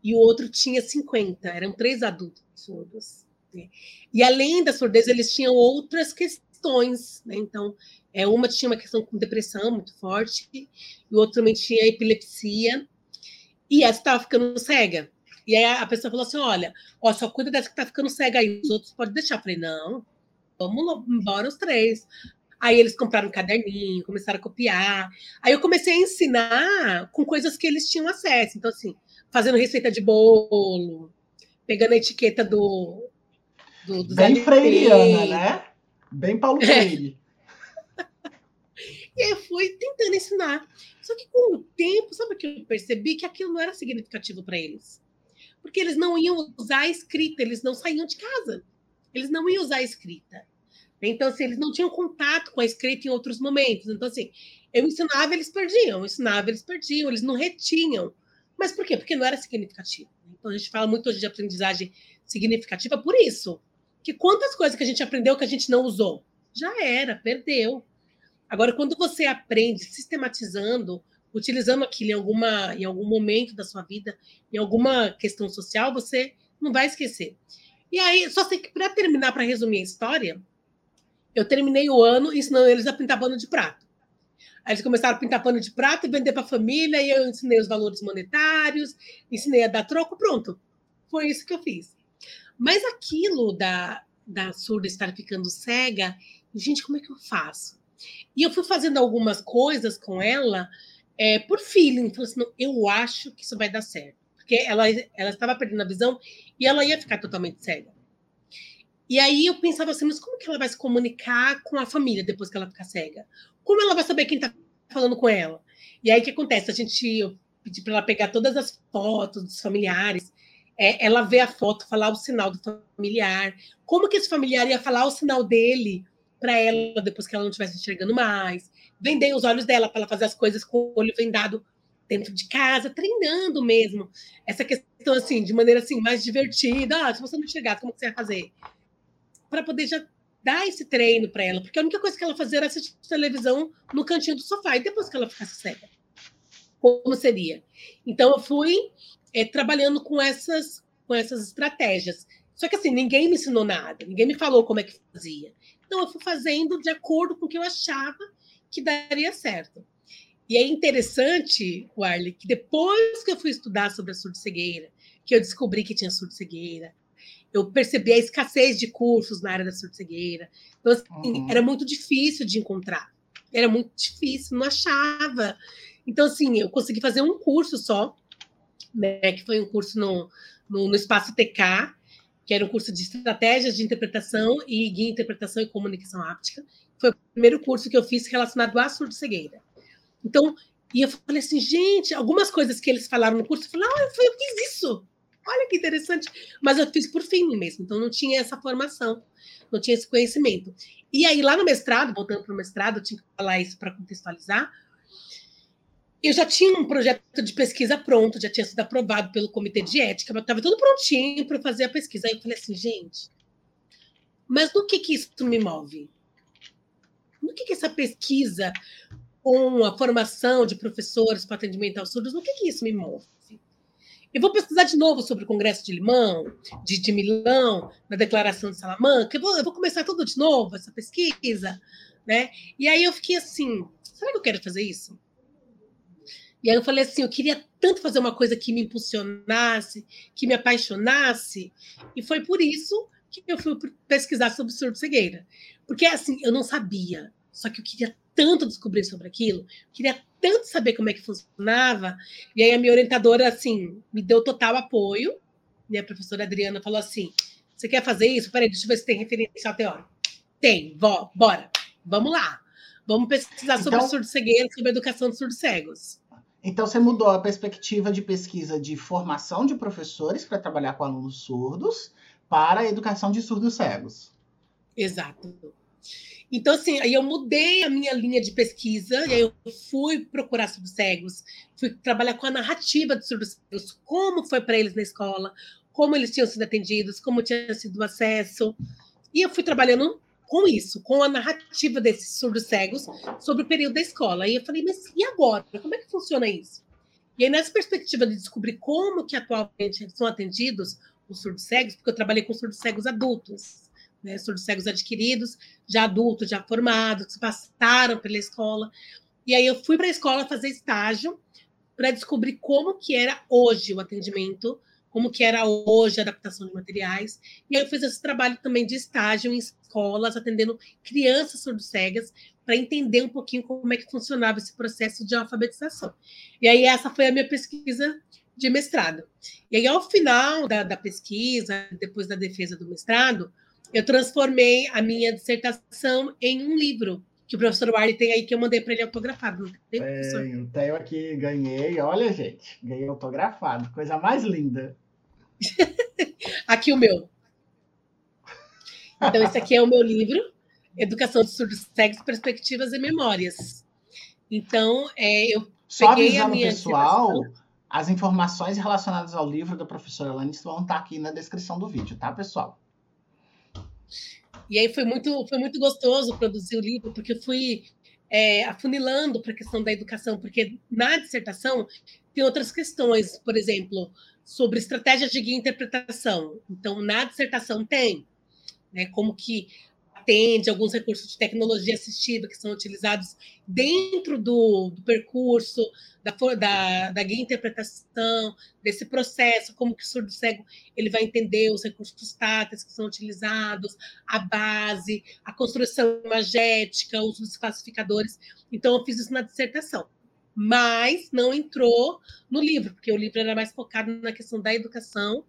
e o outro tinha 50. Eram três adultos surdos. Né? E além da surdez, eles tinham outras questões. Né? Então, é, uma tinha uma questão com depressão muito forte, e o outro também tinha epilepsia, e essa estava ficando cega. E aí a pessoa falou assim: olha, ó, só cuida dessa que está ficando cega aí, os outros pode deixar. Eu falei, não, vamos embora os três. Aí eles compraram um caderninho, começaram a copiar. Aí eu comecei a ensinar com coisas que eles tinham acesso. Então, assim, fazendo receita de bolo, pegando a etiqueta do, do, dos Bem freiriana, né? Bem Paulo é. Freire. É. e aí eu fui tentando ensinar. Só que com o tempo, sabe o que eu percebi? Que aquilo não era significativo para eles. Porque eles não iam usar a escrita, eles não saíam de casa. Eles não iam usar a escrita. Então, assim, eles não tinham contato com a escrita em outros momentos. Então, assim, eu ensinava, eles perdiam. Eu ensinava, eles perdiam. Eles não retinham. Mas por quê? Porque não era significativo. Então, a gente fala muito hoje de aprendizagem significativa por isso. Que quantas coisas que a gente aprendeu que a gente não usou? Já era, perdeu. Agora, quando você aprende sistematizando, utilizando aquilo em, alguma, em algum momento da sua vida, em alguma questão social, você não vai esquecer. E aí, só sei que para terminar, para resumir a história, eu terminei o ano ensinando eles a pintar pano de prato. Aí eles começaram a pintar pano de prato e vender para a família, e eu ensinei os valores monetários, ensinei a dar troco, pronto. Foi isso que eu fiz. Mas aquilo da, da surda estar ficando cega, gente, como é que eu faço? E eu fui fazendo algumas coisas com ela é, por feeling. Falei assim, eu acho que isso vai dar certo. Porque ela, ela estava perdendo a visão e ela ia ficar totalmente cega. E aí eu pensava assim, mas como que ela vai se comunicar com a família depois que ela ficar cega? Como ela vai saber quem está falando com ela? E aí o que acontece? A gente eu pedi para ela pegar todas as fotos dos familiares é, ela vê a foto, falar o sinal do familiar, como que esse familiar ia falar o sinal dele para ela depois que ela não estivesse enxergando mais, vender os olhos dela para ela fazer as coisas com o olho vendado dentro de casa, treinando mesmo essa questão assim, de maneira assim mais divertida. Ah, se você não enxergasse, como você ia fazer? Para poder já dar esse treino para ela, porque a única coisa que ela fazia era assistir televisão no cantinho do sofá e depois que ela ficasse cega. Como seria? Então eu fui é, trabalhando com essas, com essas estratégias. Só que assim, ninguém me ensinou nada, ninguém me falou como é que fazia. Então eu fui fazendo de acordo com o que eu achava que daria certo. E é interessante, Warley, que depois que eu fui estudar sobre a surdo-cegueira, que eu descobri que tinha surdo-cegueira, eu percebi a escassez de cursos na área da surdo-cegueira. Então, assim, uhum. era muito difícil de encontrar. Era muito difícil, não achava. Então, assim, eu consegui fazer um curso só, né, que foi um curso no, no, no Espaço TK, que era um curso de estratégias de interpretação e guia interpretação e comunicação áptica. Foi o primeiro curso que eu fiz relacionado à surdo-cegueira. Então, e eu falei assim, gente, algumas coisas que eles falaram no curso, eu falei, ah, eu fiz isso. Olha que interessante. Mas eu fiz por fim mesmo, então não tinha essa formação, não tinha esse conhecimento. E aí, lá no mestrado, voltando para o mestrado, eu tinha que falar isso para contextualizar, eu já tinha um projeto de pesquisa pronto, já tinha sido aprovado pelo comitê de ética, estava tudo prontinho para fazer a pesquisa. Aí eu falei assim, gente, mas no que que isso me move? No que que essa pesquisa com a formação de professores para atendimento aos surdos, no que que isso me move? Eu vou pesquisar de novo sobre o Congresso de Limão, de, de Milão, na Declaração de Salamanca. Eu vou, eu vou começar tudo de novo, essa pesquisa, né? E aí eu fiquei assim, será que eu quero fazer isso? E aí eu falei assim, eu queria tanto fazer uma coisa que me impulsionasse, que me apaixonasse, e foi por isso que eu fui pesquisar sobre surdo-cegueira. Porque, assim, eu não sabia, só que eu queria tanto descobrir sobre aquilo, queria tanto saber como é que funcionava, e aí a minha orientadora, assim, me deu total apoio, minha professora Adriana falou assim, você quer fazer isso? Peraí, deixa eu ver se tem referencial teórico. Tem, vó, bora, vamos lá. Vamos pesquisar sobre então, surdo-cegueira, sobre educação de surdos cegos. Então, você mudou a perspectiva de pesquisa de formação de professores para trabalhar com alunos surdos para a educação de surdos cegos. Exato. Então, assim, aí eu mudei a minha linha de pesquisa, e aí eu fui procurar surdos cegos, fui trabalhar com a narrativa dos cegos, como foi para eles na escola, como eles tinham sido atendidos, como tinha sido o acesso. E eu fui trabalhando com isso, com a narrativa desses surdos cegos sobre o período da escola. E eu falei, mas e agora? Como é que funciona isso? E aí, nessa perspectiva de descobrir como que atualmente são atendidos os surdos cegos, porque eu trabalhei com surdos cegos adultos, né, surdos cegos adquiridos, já adultos, já formados, que passaram pela escola. E aí eu fui para a escola fazer estágio para descobrir como que era hoje o atendimento como que era hoje a adaptação de materiais. E aí eu fiz esse trabalho também de estágio em escolas, atendendo crianças surdo-cegas, para entender um pouquinho como é que funcionava esse processo de alfabetização. E aí essa foi a minha pesquisa de mestrado. E aí, ao final da, da pesquisa, depois da defesa do mestrado, eu transformei a minha dissertação em um livro que o professor Wiley tem aí que eu mandei para ele autografado. Tem, tenho, tenho aqui, ganhei. Olha, gente, ganhei autografado. Coisa mais linda. aqui o meu. Então, esse aqui é o meu livro, Educação de Surdos Cegos, Perspectivas e Memórias. Então, é, eu Só peguei a minha pessoal, as informações relacionadas ao livro da professora Alanis vão estar aqui na descrição do vídeo, tá, pessoal? E aí foi muito, foi muito gostoso produzir o livro, porque eu fui é, afunilando para a questão da educação, porque na dissertação tem outras questões, por exemplo, sobre estratégias de interpretação. Então, na dissertação tem, né, como que atende alguns recursos de tecnologia assistiva que são utilizados dentro do, do percurso, da, da, da interpretação, desse processo, como que o surdo cego ele vai entender os recursos táteis que são utilizados, a base, a construção imagética, os dos classificadores. Então, eu fiz isso na dissertação mas não entrou no livro, porque o livro era mais focado na questão da educação,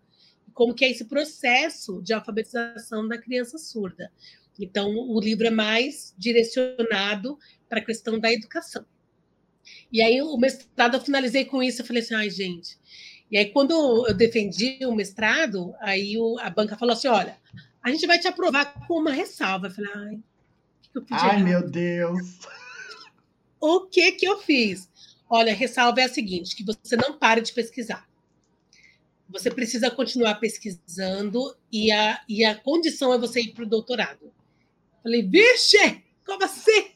como que é esse processo de alfabetização da criança surda. Então, o livro é mais direcionado para a questão da educação. E aí, o mestrado, eu finalizei com isso, eu falei assim, ai, gente... E aí, quando eu defendi o mestrado, aí o, a banca falou assim, olha, a gente vai te aprovar com uma ressalva. Eu falei, ai, o que eu pedi? Ai, errado? meu Deus! O que que eu fiz? Olha, a ressalva é a seguinte: que você não pare de pesquisar. Você precisa continuar pesquisando e a, e a condição é você ir para o doutorado. Falei, vixe, como assim?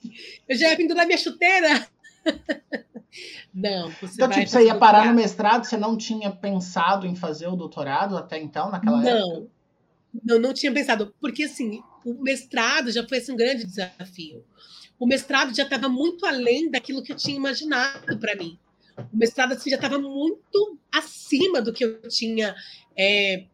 Eu já ia pendurar minha chuteira. não, você Então, tipo, você ia parar no mestrado, você não tinha pensado em fazer o doutorado até então, naquela não, época? Não, não tinha pensado. Porque, assim, o mestrado já foi assim, um grande desafio o mestrado já estava muito além daquilo que eu tinha imaginado para mim. O mestrado assim, já estava muito acima do que eu tinha é,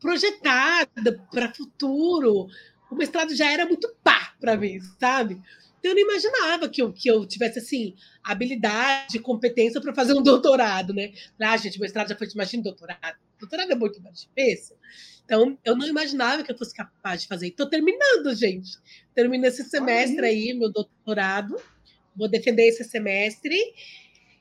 projetado para futuro. O mestrado já era muito pá para mim, sabe? Então, eu não imaginava que eu, que eu tivesse assim habilidade, competência para fazer um doutorado, né? Ah, gente, o mestrado já foi, imagina doutorado. Doutorado é muito mais difícil. Então, eu não imaginava que eu fosse capaz de fazer. Estou terminando, gente. Termino esse semestre aí, meu doutorado. Vou defender esse semestre.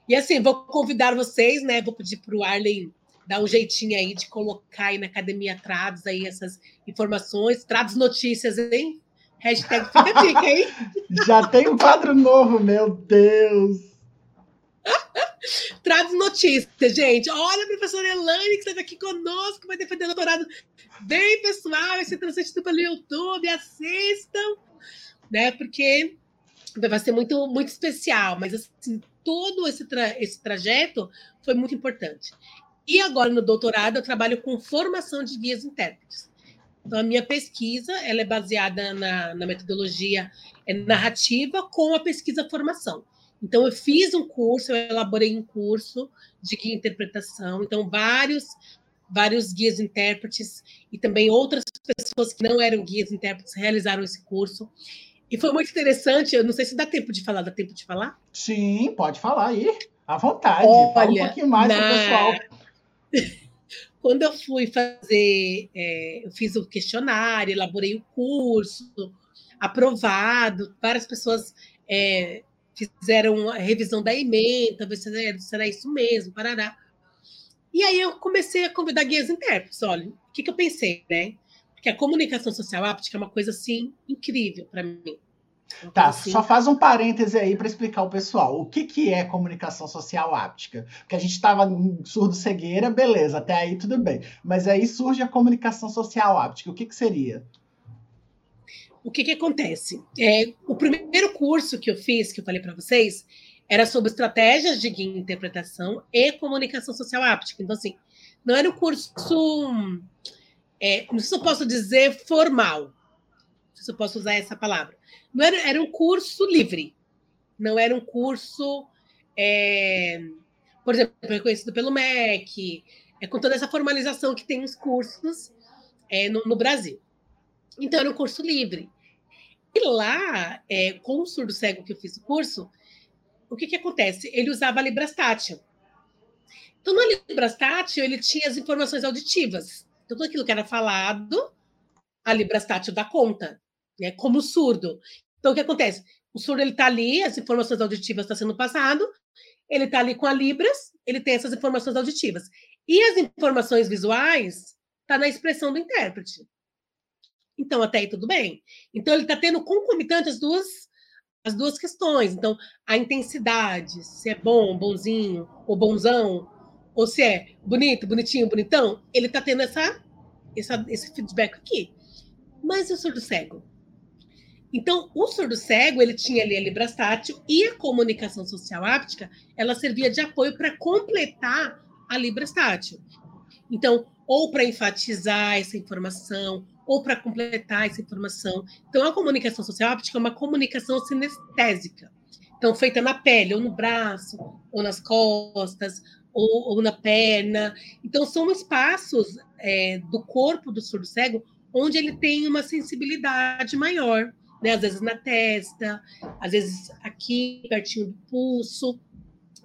E assim, vou convidar vocês, né? Vou pedir para o Arlen dar um jeitinho aí de colocar aí na Academia Trados aí essas informações. Trados notícias, hein? Hashtag fica a dica, hein? Já tem um quadro novo, meu Deus! Traz notícias, gente. Olha a professora Elaine que esteve aqui conosco, vai defender o doutorado. Bem, pessoal, vai ser transmitido pelo YouTube, assistam, né? Porque vai ser muito, muito especial, mas assim, todo esse, tra esse trajeto foi muito importante. E agora, no doutorado, eu trabalho com formação de guias intérpretes. Então, a minha pesquisa ela é baseada na, na metodologia é narrativa com a pesquisa formação. Então, eu fiz um curso, eu elaborei um curso de guia interpretação. Então, vários, vários guias intérpretes e também outras pessoas que não eram guias intérpretes realizaram esse curso. E foi muito interessante. Eu não sei se dá tempo de falar. Dá tempo de falar? Sim, pode falar aí. À vontade. Olha, Fala um pouquinho mais na... pessoal. Quando eu fui fazer, é, eu fiz o questionário, elaborei o curso, aprovado, várias pessoas é, fizeram a revisão da emenda, ver se era, se era isso mesmo, parará. E aí eu comecei a convidar guias intérpretes. Olha, o que, que eu pensei, né? Porque a comunicação social áptica é uma coisa assim incrível para mim. Tá, assim. só faz um parêntese aí para explicar o pessoal. O que, que é comunicação social áptica? Porque a gente estava surdo-cegueira, beleza, até aí tudo bem. Mas aí surge a comunicação social áptica. O que, que seria? O que, que acontece? É, o primeiro curso que eu fiz, que eu falei para vocês, era sobre estratégias de guia interpretação e comunicação social áptica. Então, assim, não era um curso, é, não sei se eu posso dizer formal, não sei se eu posso usar essa palavra não era, era um curso livre, não era um curso, é, por exemplo, reconhecido pelo MEC, é, com toda essa formalização que tem os cursos é, no, no, Brasil. Então, era um curso livre. E lá, é, com o surdo cego que eu fiz o curso, o que, que acontece? Ele usava a Librastátil. Então, no Librastátil, ele tinha as informações auditivas. Então, tudo aquilo que era falado, a Librastátil dá conta né, como surdo. Então, o que acontece? O surdo ele está ali, as informações auditivas estão sendo passado, ele está ali com a Libras, ele tem essas informações auditivas. E as informações visuais está na expressão do intérprete. Então, até aí tudo bem. Então, ele está tendo concomitante as duas, as duas questões. Então, a intensidade, se é bom, bonzinho, ou bonzão, ou se é bonito, bonitinho, bonitão, ele está tendo essa, essa, esse feedback aqui. Mas e o surdo cego? Então, o surdo cego, ele tinha ali a librastátil e a comunicação social áptica, ela servia de apoio para completar a librastátil. Então, ou para enfatizar essa informação, ou para completar essa informação. Então, a comunicação social áptica é uma comunicação sinestésica. Então, feita na pele, ou no braço, ou nas costas, ou, ou na perna. Então, são espaços é, do corpo do surdo cego onde ele tem uma sensibilidade maior né? Às vezes na testa, às vezes aqui, pertinho do pulso.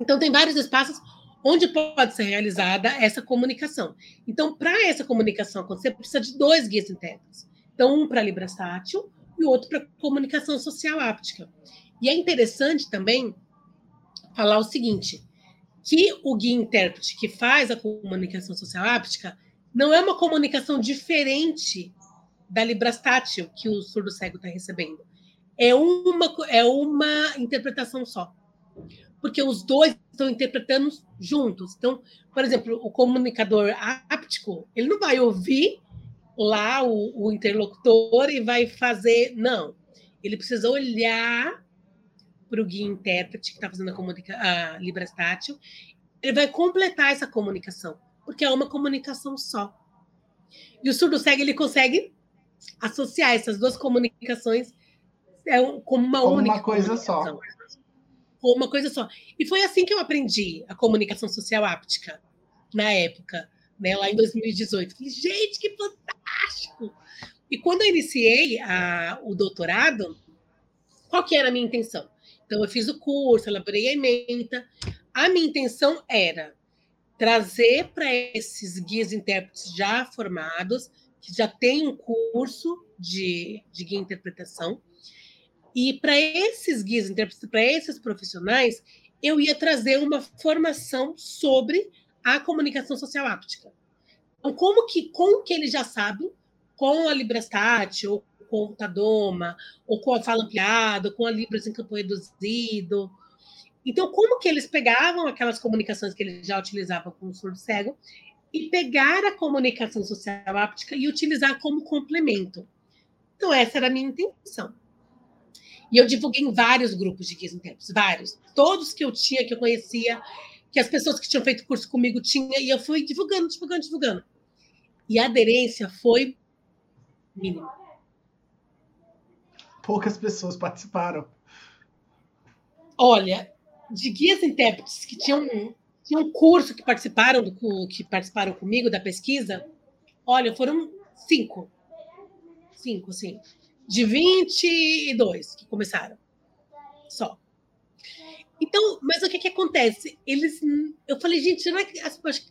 Então, tem vários espaços onde pode ser realizada essa comunicação. Então, para essa comunicação acontecer, precisa de dois guias intérpretes. Então, um para librastátil e o outro para comunicação social áptica. E é interessante também falar o seguinte, que o guia intérprete que faz a comunicação social áptica não é uma comunicação diferente da librastátil que o surdo cego está recebendo. É uma, é uma interpretação só. Porque os dois estão interpretando juntos. Então, por exemplo, o comunicador áptico, ele não vai ouvir lá o, o interlocutor e vai fazer. Não. Ele precisa olhar para o guia intérprete que está fazendo a, comunica a librastátil. Ele vai completar essa comunicação, porque é uma comunicação só. E o surdo cego ele consegue associar essas duas comunicações é, como uma como única uma coisa só. Como uma coisa só. E foi assim que eu aprendi a comunicação social áptica na época, né, lá em 2018. Falei, gente, que fantástico! E quando eu iniciei a, o doutorado, qual que era a minha intenção? Então, eu fiz o curso, elaborei a ementa. A minha intenção era trazer para esses guias intérpretes já formados que já tem um curso de, de guia interpretação. E para esses guias para esses profissionais, eu ia trazer uma formação sobre a comunicação social áptica. Então, como que, com o que eles já sabem, com a Librastat, ou com o Tadoma, ou com a fala ampliada, ou com a Libras em campo reduzido. Então, como que eles pegavam aquelas comunicações que eles já utilizavam com o surdo cego e pegar a comunicação social áptica e utilizar como complemento. Então, essa era a minha intenção. E eu divulguei em vários grupos de guias intérpretes, vários. Todos que eu tinha, que eu conhecia, que as pessoas que tinham feito curso comigo tinham, e eu fui divulgando, divulgando, divulgando. E a aderência foi mínima. Poucas pessoas participaram. Olha, de guias intérpretes que tinham tinha um curso que participaram do que participaram comigo da pesquisa. Olha, foram cinco. Cinco, sim. De 22 que começaram. Só. Então, mas o que, que acontece? Eles, eu falei, gente, será que,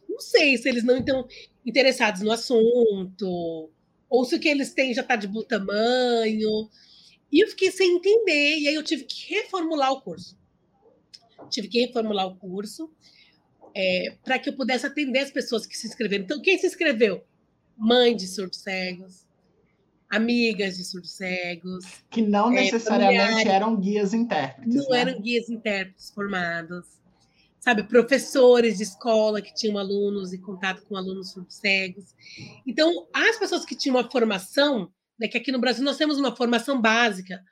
não sei se eles não estão interessados no assunto, ou se o que eles têm já está de bom tamanho. E eu fiquei sem entender, e aí eu tive que reformular o curso. Tive que reformular o curso é, para que eu pudesse atender as pessoas que se inscreveram. Então, quem se inscreveu? Mãe de surdos cegos, amigas de surdos cegos. Que não é, necessariamente eram guias intérpretes. Não né? eram guias intérpretes formados. Sabe, professores de escola que tinham alunos e contato com alunos surdos cegos. Então, as pessoas que tinham uma formação, né, que aqui no Brasil nós temos uma formação básica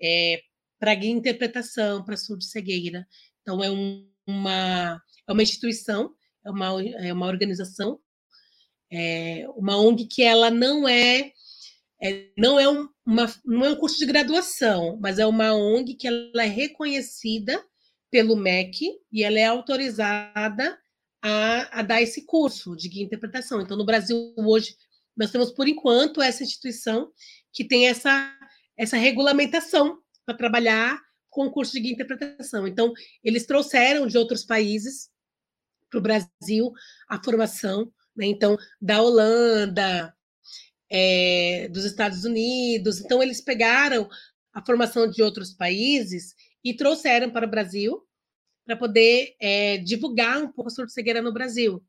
é, para guia interpretação, para surdo cegueira. Então, é um, uma é uma instituição, é uma, é uma organização, é uma ONG que ela não é, é não é um, uma, não é um curso de graduação, mas é uma ONG que ela é reconhecida pelo MEC e ela é autorizada a, a dar esse curso de guia interpretação. Então, no Brasil, hoje, nós temos, por enquanto, essa instituição que tem essa, essa regulamentação para trabalhar com o curso de guia interpretação. Então, eles trouxeram de outros países para o Brasil a formação, né? então, da Holanda, é, dos Estados Unidos. Então, eles pegaram a formação de outros países e trouxeram para o Brasil para poder é, divulgar um pouco a surdo-cegueira no Brasil.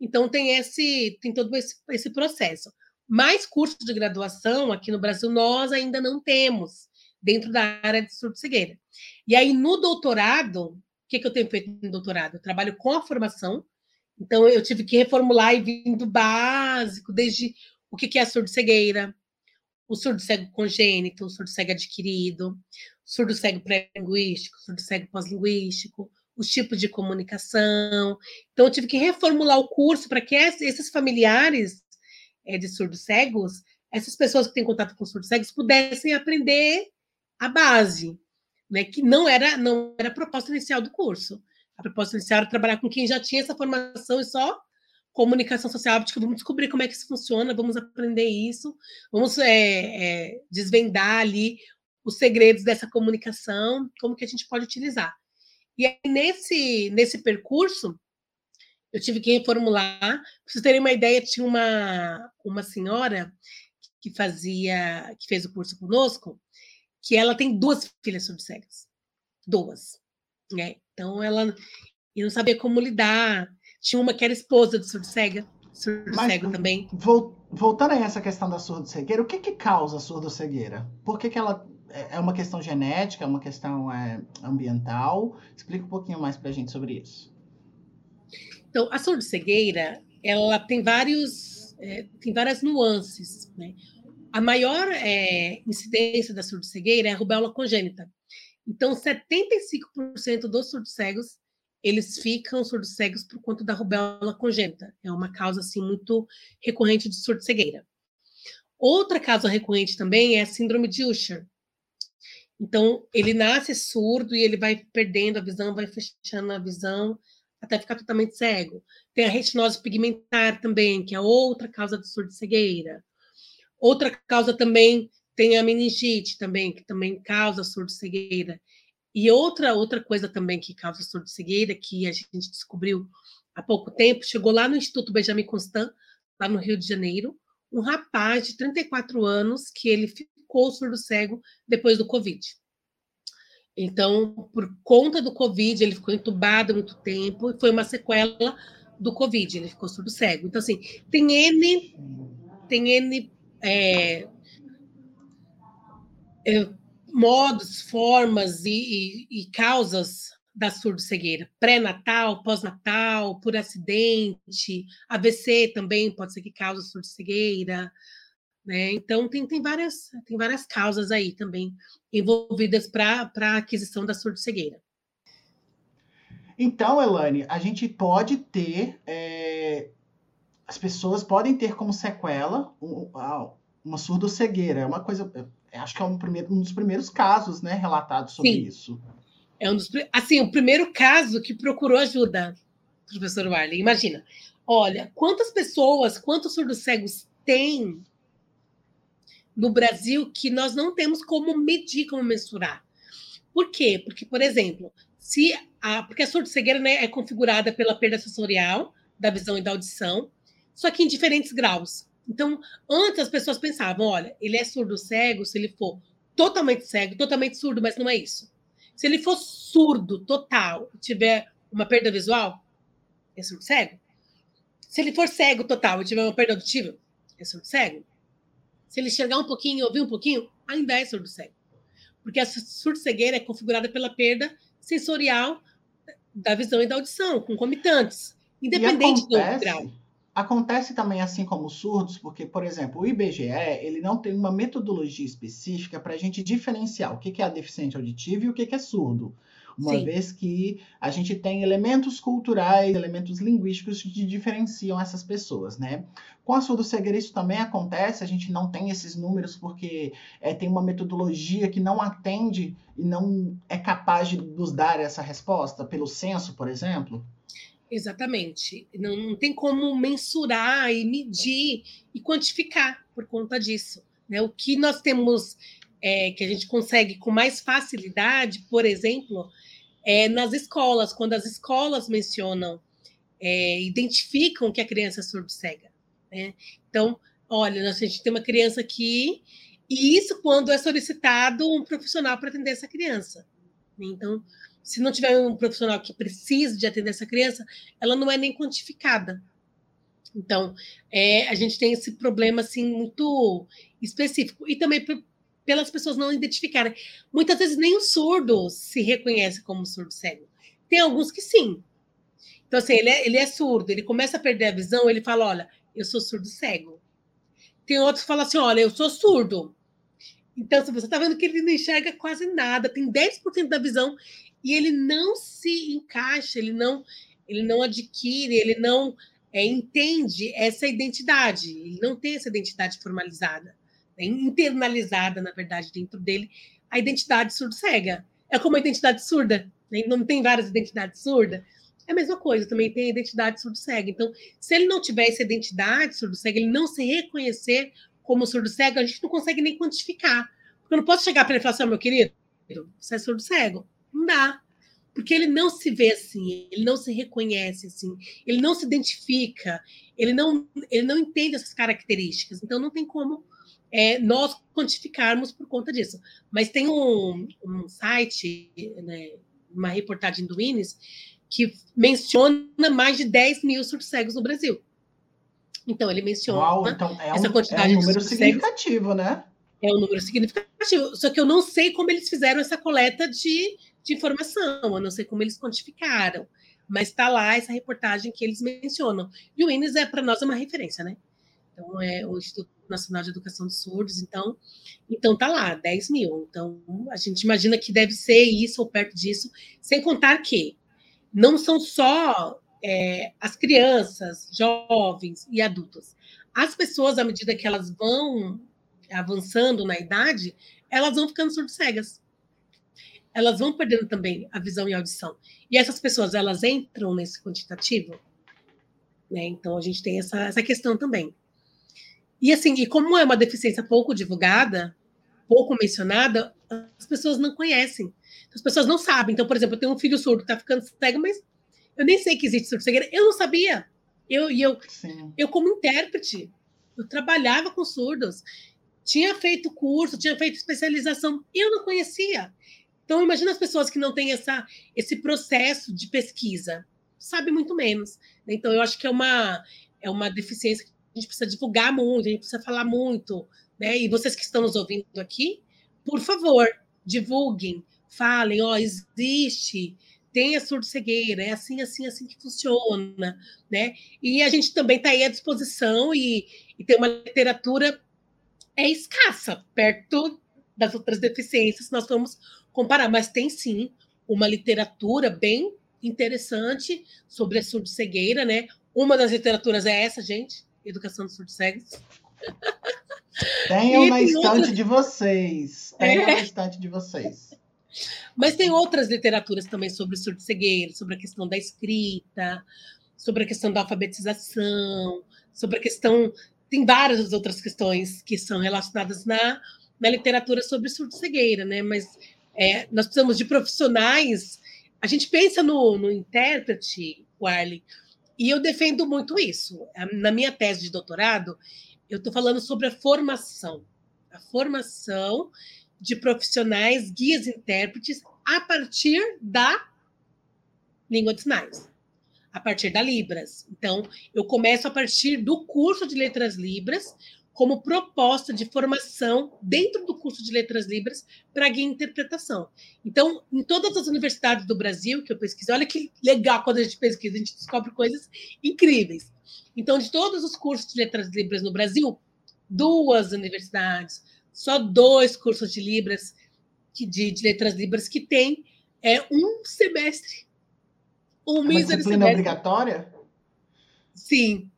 Então, tem esse tem todo esse, esse processo. Mais cursos de graduação aqui no Brasil nós ainda não temos dentro da área de surdo-cegueira. E aí, no doutorado, que, que eu tenho feito no doutorado? Eu trabalho com a formação, então eu tive que reformular e vir do básico, desde o que, que é surdo-cegueira, o surdo-cego congênito, o surdo-cego adquirido, surdo-cego pré-linguístico, surdo-cego pós-linguístico, os tipos de comunicação. Então, eu tive que reformular o curso para que esses familiares é, de surdos cegos, essas pessoas que têm contato com surdos cegos, pudessem aprender a base, né, que não era não era a proposta inicial do curso. A proposta inicial era trabalhar com quem já tinha essa formação e só comunicação social tipo, vamos descobrir como é que isso funciona, vamos aprender isso, vamos é, é, desvendar ali os segredos dessa comunicação, como que a gente pode utilizar. E aí, nesse, nesse percurso, eu tive que reformular. Para vocês terem uma ideia, tinha uma, uma senhora que fazia, que fez o curso conosco, que ela tem duas filhas surdo-cegas. Duas. Né? Então, ela e não sabia como lidar. Tinha uma que era esposa de surdo-cega, surdo-cego também. Voltando a essa questão da surdo-cegueira, o que, que causa a surdo-cegueira? Por que, que ela é, é uma questão genética, é uma questão é, ambiental? Explica um pouquinho mais para a gente sobre isso. Então, a surdo-cegueira, ela tem vários, é, tem várias nuances, né? A maior é, incidência da surdo-cegueira é a rubéola congênita. Então, 75% dos surdos-cegos, eles ficam surdos-cegos por conta da rubéola congênita. É uma causa, assim, muito recorrente de surdo-cegueira. Outra causa recorrente também é a síndrome de Usher. Então, ele nasce surdo e ele vai perdendo a visão, vai fechando a visão, até ficar totalmente cego. Tem a retinose pigmentar também, que é outra causa de surdo-cegueira. Outra causa também tem a meningite também, que também causa surdo-cegueira. E outra outra coisa também que causa surdo-cegueira, que a gente descobriu há pouco tempo, chegou lá no Instituto Benjamin Constant, lá no Rio de Janeiro, um rapaz de 34 anos que ele ficou surdo-cego depois do Covid. Então, por conta do Covid, ele ficou entubado muito tempo e foi uma sequela do Covid, ele ficou surdo-cego. Então, assim, tem N, tem N é, é, modos, formas e, e, e causas da surdo-cegueira. Pré-natal, pós-natal, por acidente, AVC também pode ser que cause surdo-cegueira. Né? Então, tem, tem, várias, tem várias causas aí também envolvidas para a aquisição da surdo-cegueira. Então, Elane, a gente pode ter é, as pessoas podem ter como sequela uma surdo-cegueira. É uma coisa, acho que é um, primeiro, um dos primeiros casos, né, relatados sobre Sim. isso. É um dos, assim, o primeiro caso que procurou ajuda, professor Warley. Imagina, olha, quantas pessoas, quantos surdos cegos tem no Brasil que nós não temos como medir, como mensurar. Por quê? Porque, por exemplo, se a, porque a surdo-cegueira né, é configurada pela perda sensorial da visão e da audição, só que em diferentes graus. Então, antes as pessoas pensavam, olha, ele é surdo-cego se ele for totalmente cego, totalmente surdo, mas não é isso. Se ele for surdo total e tiver uma perda visual, é surdo-cego. Se ele for cego total e tiver uma perda auditiva, é surdo-cego. Se ele enxergar um pouquinho, ouvir um pouquinho, ainda é surdo-cego. Porque a surdo-cegueira é configurada pela perda sensorial da visão e da audição, concomitantes, independente do grau. Acontece também assim como surdos, porque, por exemplo, o IBGE ele não tem uma metodologia específica para a gente diferenciar o que é deficiente auditivo e o que é surdo uma Sim. vez que a gente tem elementos culturais, elementos linguísticos que diferenciam essas pessoas, né? Com a surdo-cegueira isso também acontece, a gente não tem esses números porque é, tem uma metodologia que não atende e não é capaz de nos dar essa resposta, pelo censo, por exemplo? Exatamente. Não, não tem como mensurar e medir e quantificar por conta disso. Né? O que nós temos é, que a gente consegue com mais facilidade, por exemplo, é nas escolas, quando as escolas mencionam, é, identificam que a criança é surdo-cega. Né? Então, olha, a gente tem uma criança aqui, e isso quando é solicitado um profissional para atender essa criança. Então, se não tiver um profissional que precise de atender essa criança, ela não é nem quantificada. Então, é, a gente tem esse problema assim muito específico. E também pelas pessoas não identificarem. Muitas vezes nem o surdo se reconhece como surdo cego. Tem alguns que sim. Então, assim, ele é, ele é surdo, ele começa a perder a visão, ele fala: olha, eu sou surdo cego. Tem outros que falam assim: olha, eu sou surdo. Então, se você está vendo que ele não enxerga quase nada, tem 10% da visão e ele não se encaixa, ele não, ele não adquire, ele não é, entende essa identidade, ele não tem essa identidade formalizada internalizada, na verdade, dentro dele, a identidade surdo-cega. É como a identidade surda, né? não tem várias identidades surdas. É a mesma coisa, também tem a identidade surdo-cega. Então, se ele não tiver essa identidade surdo-cega, ele não se reconhecer como surdo-cego, a gente não consegue nem quantificar. Porque eu não posso chegar para ele e falar assim, oh, meu querido, você é surdo-cego. Não dá. Porque ele não se vê assim, ele não se reconhece assim, ele não se identifica, ele não, ele não entende essas características. Então, não tem como é, nós quantificarmos por conta disso. Mas tem um, um site, né, uma reportagem do INES, que menciona mais de 10 mil surcegos no Brasil. Então, ele menciona Uau, então é essa um, quantidade é um número significativo, né? É um número significativo. Só que eu não sei como eles fizeram essa coleta de, de informação, eu não sei como eles quantificaram. Mas está lá essa reportagem que eles mencionam. E o INES é, para nós, é uma referência, né? Então, é o Instituto Nacional de Educação de Surdos, então, então tá lá, 10 mil. Então, a gente imagina que deve ser isso ou perto disso, sem contar que não são só é, as crianças, jovens e adultos. As pessoas, à medida que elas vão avançando na idade, elas vão ficando surdo-cegas. Elas vão perdendo também a visão e a audição. E essas pessoas, elas entram nesse quantitativo? Né? Então, a gente tem essa, essa questão também. E assim, e como é uma deficiência pouco divulgada, pouco mencionada, as pessoas não conhecem. As pessoas não sabem. Então, por exemplo, eu tenho um filho surdo que está ficando cego, mas eu nem sei que existe surdo-cegueira. Eu não sabia. Eu, e eu, eu, como intérprete, eu trabalhava com surdos, tinha feito curso, tinha feito especialização, eu não conhecia. Então, imagina as pessoas que não têm essa, esse processo de pesquisa, sabe muito menos. Então, eu acho que é uma, é uma deficiência a gente precisa divulgar muito, a gente precisa falar muito, né? E vocês que estão nos ouvindo aqui, por favor, divulguem, falem, ó, existe, tem a surdo-cegueira, é assim, assim, assim que funciona, né? E a gente também está aí à disposição e, e tem uma literatura é escassa, perto das outras deficiências, nós vamos comparar, mas tem sim uma literatura bem interessante sobre a surdo-cegueira, né? Uma das literaturas é essa, gente, Educação dos Surdos Cegos. Tenham na estante outras... de vocês. Tenham é. na estante de vocês. Mas tem outras literaturas também sobre surdo cegueira, sobre a questão da escrita, sobre a questão da alfabetização, sobre a questão. Tem várias outras questões que são relacionadas na, na literatura sobre surdo cegueira, né? Mas é, nós precisamos de profissionais a gente pensa no, no intérprete, Warley, e eu defendo muito isso. Na minha tese de doutorado, eu estou falando sobre a formação. A formação de profissionais, guias intérpretes, a partir da língua de sinais, a partir da Libras. Então, eu começo a partir do curso de Letras Libras, como proposta de formação dentro do curso de Letras Libras para guia interpretação. Então, em todas as universidades do Brasil que eu pesquiso, olha que legal quando a gente pesquisa, a gente descobre coisas incríveis. Então, de todos os cursos de Letras Libras no Brasil, duas universidades, só dois cursos de Libras, de, de Letras Libras que tem é um semestre. Um é mísero disciplina semestre. obrigatória? Sim,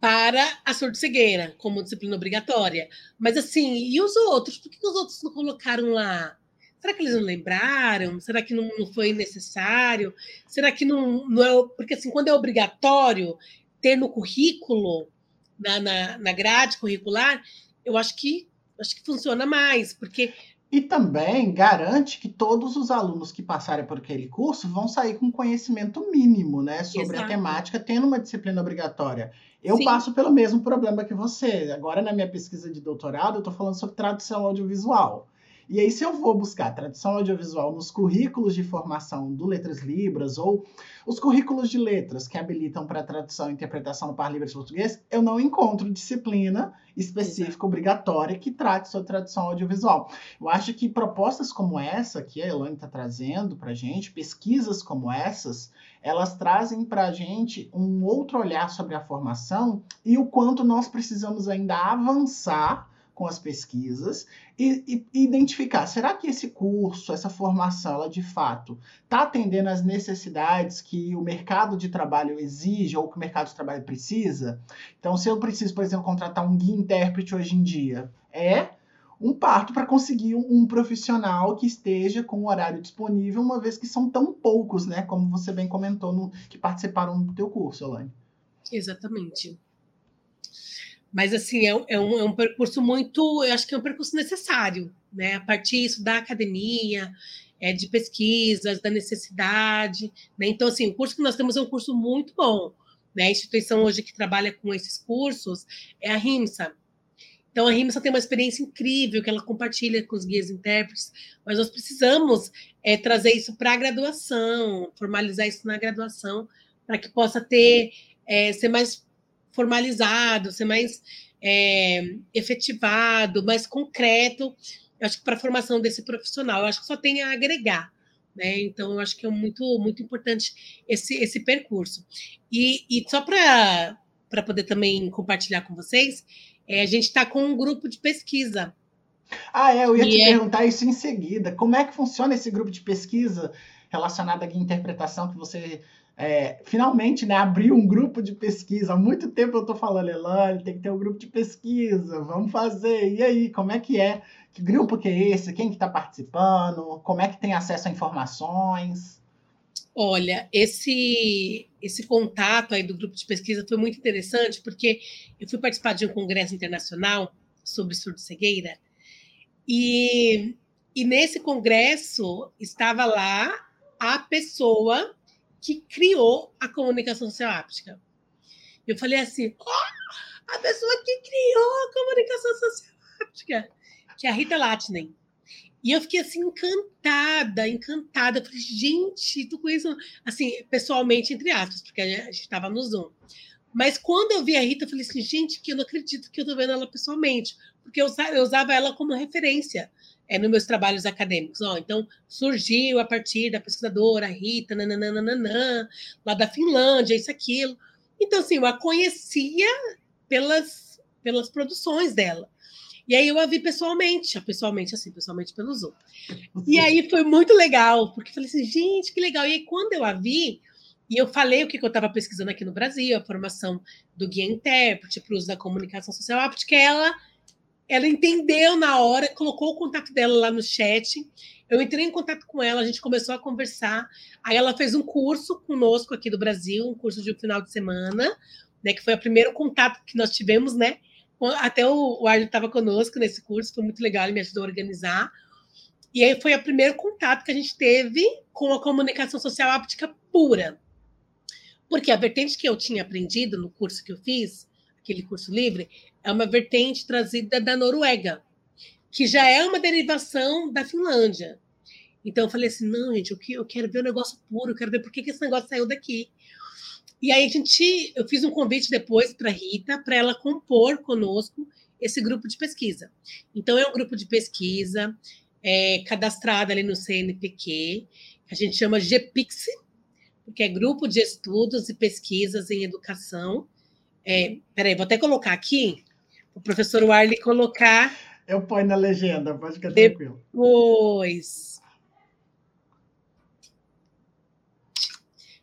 para a surdo-cegueira, como disciplina obrigatória. Mas assim, e os outros? Por que os outros não colocaram lá? Será que eles não lembraram? Será que não, não foi necessário? Será que não, não é. Porque assim, quando é obrigatório ter no currículo, na, na, na grade curricular, eu acho que acho que funciona mais, porque e também garante que todos os alunos que passarem por aquele curso vão sair com conhecimento mínimo, né, sobre Exato. a temática, tendo uma disciplina obrigatória. Eu Sim. passo pelo mesmo problema que você. Agora, na minha pesquisa de doutorado, eu estou falando sobre tradução audiovisual. E aí, se eu vou buscar tradução audiovisual nos currículos de formação do Letras Libras ou os currículos de letras que habilitam para tradução e interpretação no Par Libras Português, eu não encontro disciplina específica obrigatória que trate sobre tradução audiovisual. Eu acho que propostas como essa que a Elaine está trazendo para a gente, pesquisas como essas, elas trazem para a gente um outro olhar sobre a formação e o quanto nós precisamos ainda avançar com as pesquisas e, e, identificar, será que esse curso, essa formação, ela de fato está atendendo às necessidades que o mercado de trabalho exige ou que o mercado de trabalho precisa? Então, se eu preciso, por exemplo, contratar um guia intérprete hoje em dia, é um parto para conseguir um, um, profissional que esteja com o horário disponível, uma vez que são tão poucos, né? Como você bem comentou, no, que participaram do teu curso, Elaine. Exatamente. Mas, assim, é, é, um, é um percurso muito, eu acho que é um percurso necessário, né? A partir disso da academia, é, de pesquisas, da necessidade, né? Então, assim, o curso que nós temos é um curso muito bom, né? A instituição hoje que trabalha com esses cursos é a RIMSA. Então, a RIMSA tem uma experiência incrível que ela compartilha com os guias intérpretes, mas nós precisamos é, trazer isso para a graduação, formalizar isso na graduação, para que possa ter, é, ser mais formalizado, ser mais é, efetivado, mais concreto, eu acho que para a formação desse profissional, eu acho que só tem a agregar. Né? Então, eu acho que é muito, muito importante esse, esse percurso. E, e só para poder também compartilhar com vocês, é, a gente está com um grupo de pesquisa. Ah, é, eu ia te é... perguntar isso em seguida. Como é que funciona esse grupo de pesquisa relacionado à interpretação que você é, finalmente né, abriu um grupo de pesquisa. Há muito tempo eu estou falando, Elane, tem que ter um grupo de pesquisa, vamos fazer. E aí, como é que é? Que grupo que é esse? Quem que está participando? Como é que tem acesso a informações? Olha, esse esse contato aí do grupo de pesquisa foi muito interessante, porque eu fui participar de um congresso internacional sobre surdo-cegueira, e, e nesse congresso estava lá a pessoa que criou a comunicação social áptica. Eu falei assim: oh, a pessoa que criou a comunicação social áptica, que é a Rita Latinen. E eu fiquei assim, encantada, encantada. Eu falei, gente, tu conhece, assim, pessoalmente, entre aspas, porque a gente estava no Zoom. Mas quando eu vi a Rita, eu falei assim, gente, que eu não acredito que eu tô vendo ela pessoalmente, porque eu usava ela como referência é, nos meus trabalhos acadêmicos. Ó, então, surgiu a partir da pesquisadora Rita, nananana, lá da Finlândia, isso, aquilo. Então, assim, eu a conhecia pelas, pelas produções dela. E aí eu a vi pessoalmente, pessoalmente, assim, pessoalmente pelo Zoom. E aí foi muito legal, porque falei assim, gente, que legal. E aí, quando eu a vi, e eu falei o que eu estava pesquisando aqui no Brasil, a formação do guia intérprete para o uso da comunicação social áptica, ela ela entendeu na hora, colocou o contato dela lá no chat. Eu entrei em contato com ela, a gente começou a conversar. Aí ela fez um curso conosco aqui do Brasil, um curso de um final de semana, né? Que foi o primeiro contato que nós tivemos, né? Até o, o estava conosco nesse curso, foi muito legal, ele me ajudou a organizar. E aí foi o primeiro contato que a gente teve com a comunicação social áptica pura. Porque a vertente que eu tinha aprendido no curso que eu fiz, aquele curso livre, é uma vertente trazida da Noruega, que já é uma derivação da Finlândia. Então eu falei assim, não, gente, eu quero ver o negócio puro, eu quero ver por que, que esse negócio saiu daqui. E aí a gente, eu fiz um convite depois para Rita, para ela compor conosco esse grupo de pesquisa. Então é um grupo de pesquisa é, cadastrado ali no CNPq, que a gente chama GPIX, porque é Grupo de Estudos e Pesquisas em Educação. É, peraí, vou até colocar aqui, o professor Warley colocar. Eu ponho na legenda, pode ficar tranquilo. Depois.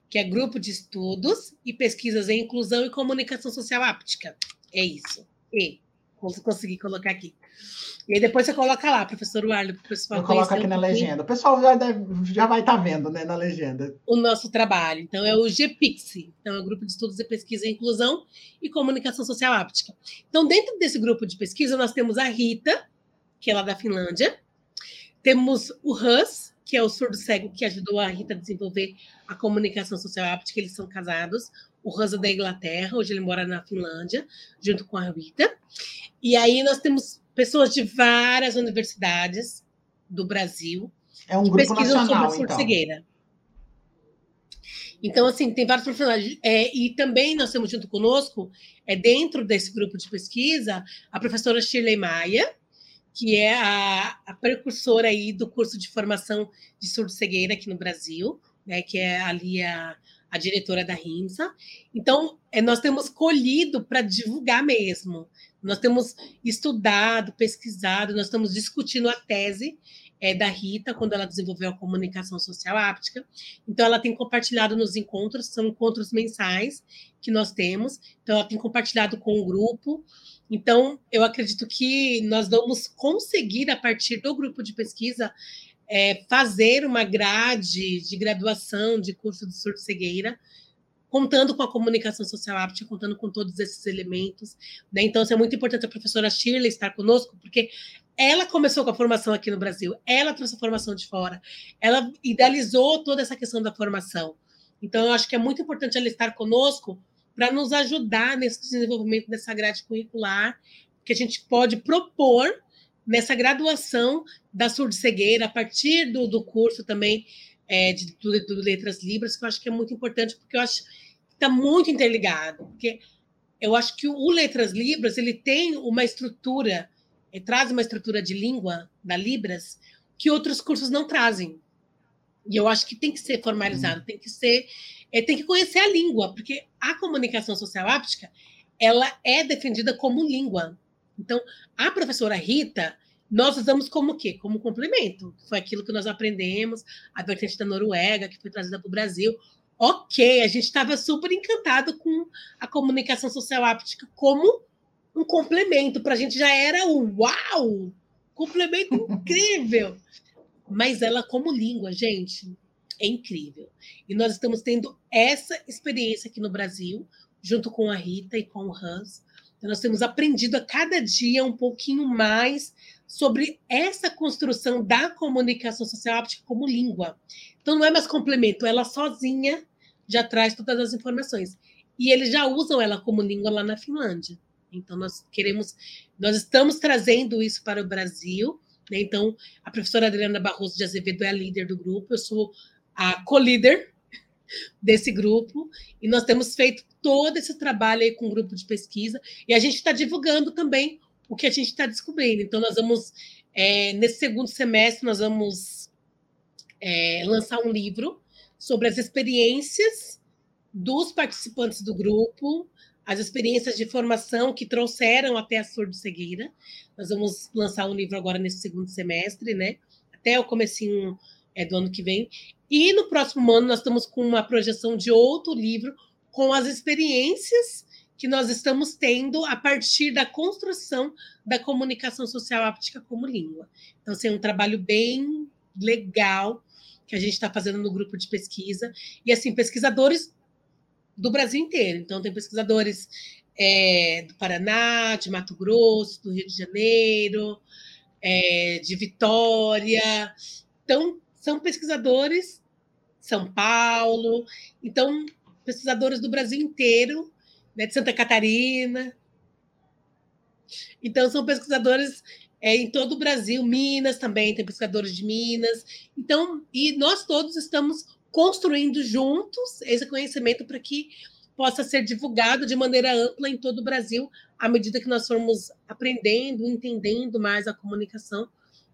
Que é Grupo de Estudos e Pesquisas em Inclusão e Comunicação Social Áptica. É isso. E, consegui colocar aqui. E aí depois você coloca lá, professor Warley, para o pessoal Eu coloco aqui um na legenda. O pessoal já, deve, já vai estar tá vendo né, na legenda. O nosso trabalho. Então, é o GPIX. Então, é o Grupo de Estudos e Pesquisa em Inclusão e Comunicação Social Áptica. Então, dentro desse grupo de pesquisa, nós temos a Rita, que é lá da Finlândia. Temos o Hus, que é o surdo cego que ajudou a Rita a desenvolver a comunicação social áptica. Eles são casados. O Hus é da Inglaterra, hoje ele mora na Finlândia, junto com a Rita. E aí nós temos pessoas de várias universidades do Brasil é um que grupo pesquisam nacional, sobre a cegueira. Então. então, assim, tem vários profissionais. É, e também nós temos junto conosco, é, dentro desse grupo de pesquisa, a professora Shirley Maia, que é a, a precursora aí do curso de formação de surdo-cegueira aqui no Brasil, né, que é ali a, a diretora da RIMSA. Então, é, nós temos colhido para divulgar mesmo. Nós temos estudado, pesquisado, nós estamos discutindo a tese é, da Rita, quando ela desenvolveu a comunicação social áptica. Então, ela tem compartilhado nos encontros, são encontros mensais que nós temos. Então, ela tem compartilhado com o grupo. Então, eu acredito que nós vamos conseguir, a partir do grupo de pesquisa, é, fazer uma grade de graduação de curso de surdo-cegueira contando com a comunicação social áptica, contando com todos esses elementos. Né? Então, é muito importante a professora Shirley estar conosco, porque ela começou com a formação aqui no Brasil, ela trouxe a formação de fora, ela idealizou toda essa questão da formação. Então, eu acho que é muito importante ela estar conosco para nos ajudar nesse desenvolvimento dessa grade curricular, que a gente pode propor nessa graduação da surdo-cegueira, a partir do, do curso também é, de, do, do, Letras Libras, que eu acho que é muito importante, porque eu acho que está muito interligado. Porque eu acho que o Letras Libras ele tem uma estrutura, ele traz uma estrutura de língua da Libras que outros cursos não trazem. E eu acho que tem que ser formalizado, tem que ser, é, tem que conhecer a língua, porque a comunicação social áptica ela é defendida como língua. Então, a professora Rita, nós usamos como o quê? Como complemento. Foi aquilo que nós aprendemos, a vertente da Noruega, que foi trazida para o Brasil. Ok, a gente estava super encantado com a comunicação social áptica como um complemento. Para a gente já era o uau! Complemento incrível! Mas ela, como língua, gente, é incrível. E nós estamos tendo essa experiência aqui no Brasil, junto com a Rita e com o Hans. Então, nós temos aprendido a cada dia um pouquinho mais sobre essa construção da comunicação social áptica como língua. Então, não é mais complemento, ela sozinha já traz todas as informações. E eles já usam ela como língua lá na Finlândia. Então, nós queremos, nós estamos trazendo isso para o Brasil. Né? Então, a professora Adriana Barroso de Azevedo é a líder do grupo, eu sou a co-líder desse grupo, e nós temos feito todo esse trabalho aí com o grupo de pesquisa, e a gente está divulgando também o que a gente está descobrindo. Então, nós vamos, é, nesse segundo semestre, nós vamos é, lançar um livro sobre as experiências dos participantes do grupo, as experiências de formação que trouxeram até a surdo-cegueira. Nós vamos lançar um livro agora nesse segundo semestre, né? Até o comecinho é, do ano que vem. E no próximo ano nós estamos com uma projeção de outro livro com as experiências que nós estamos tendo a partir da construção da comunicação social áptica como língua. Então, assim, é um trabalho bem legal que a gente está fazendo no grupo de pesquisa. E, assim, pesquisadores do Brasil inteiro. Então, tem pesquisadores é, do Paraná, de Mato Grosso, do Rio de Janeiro, é, de Vitória. Então, são pesquisadores, São Paulo, então, pesquisadores do Brasil inteiro, né, de Santa Catarina. Então, são pesquisadores é, em todo o Brasil, Minas também, tem pesquisadores de Minas. Então, e nós todos estamos construindo juntos esse conhecimento para que possa ser divulgado de maneira ampla em todo o Brasil, à medida que nós formos aprendendo, entendendo mais a comunicação,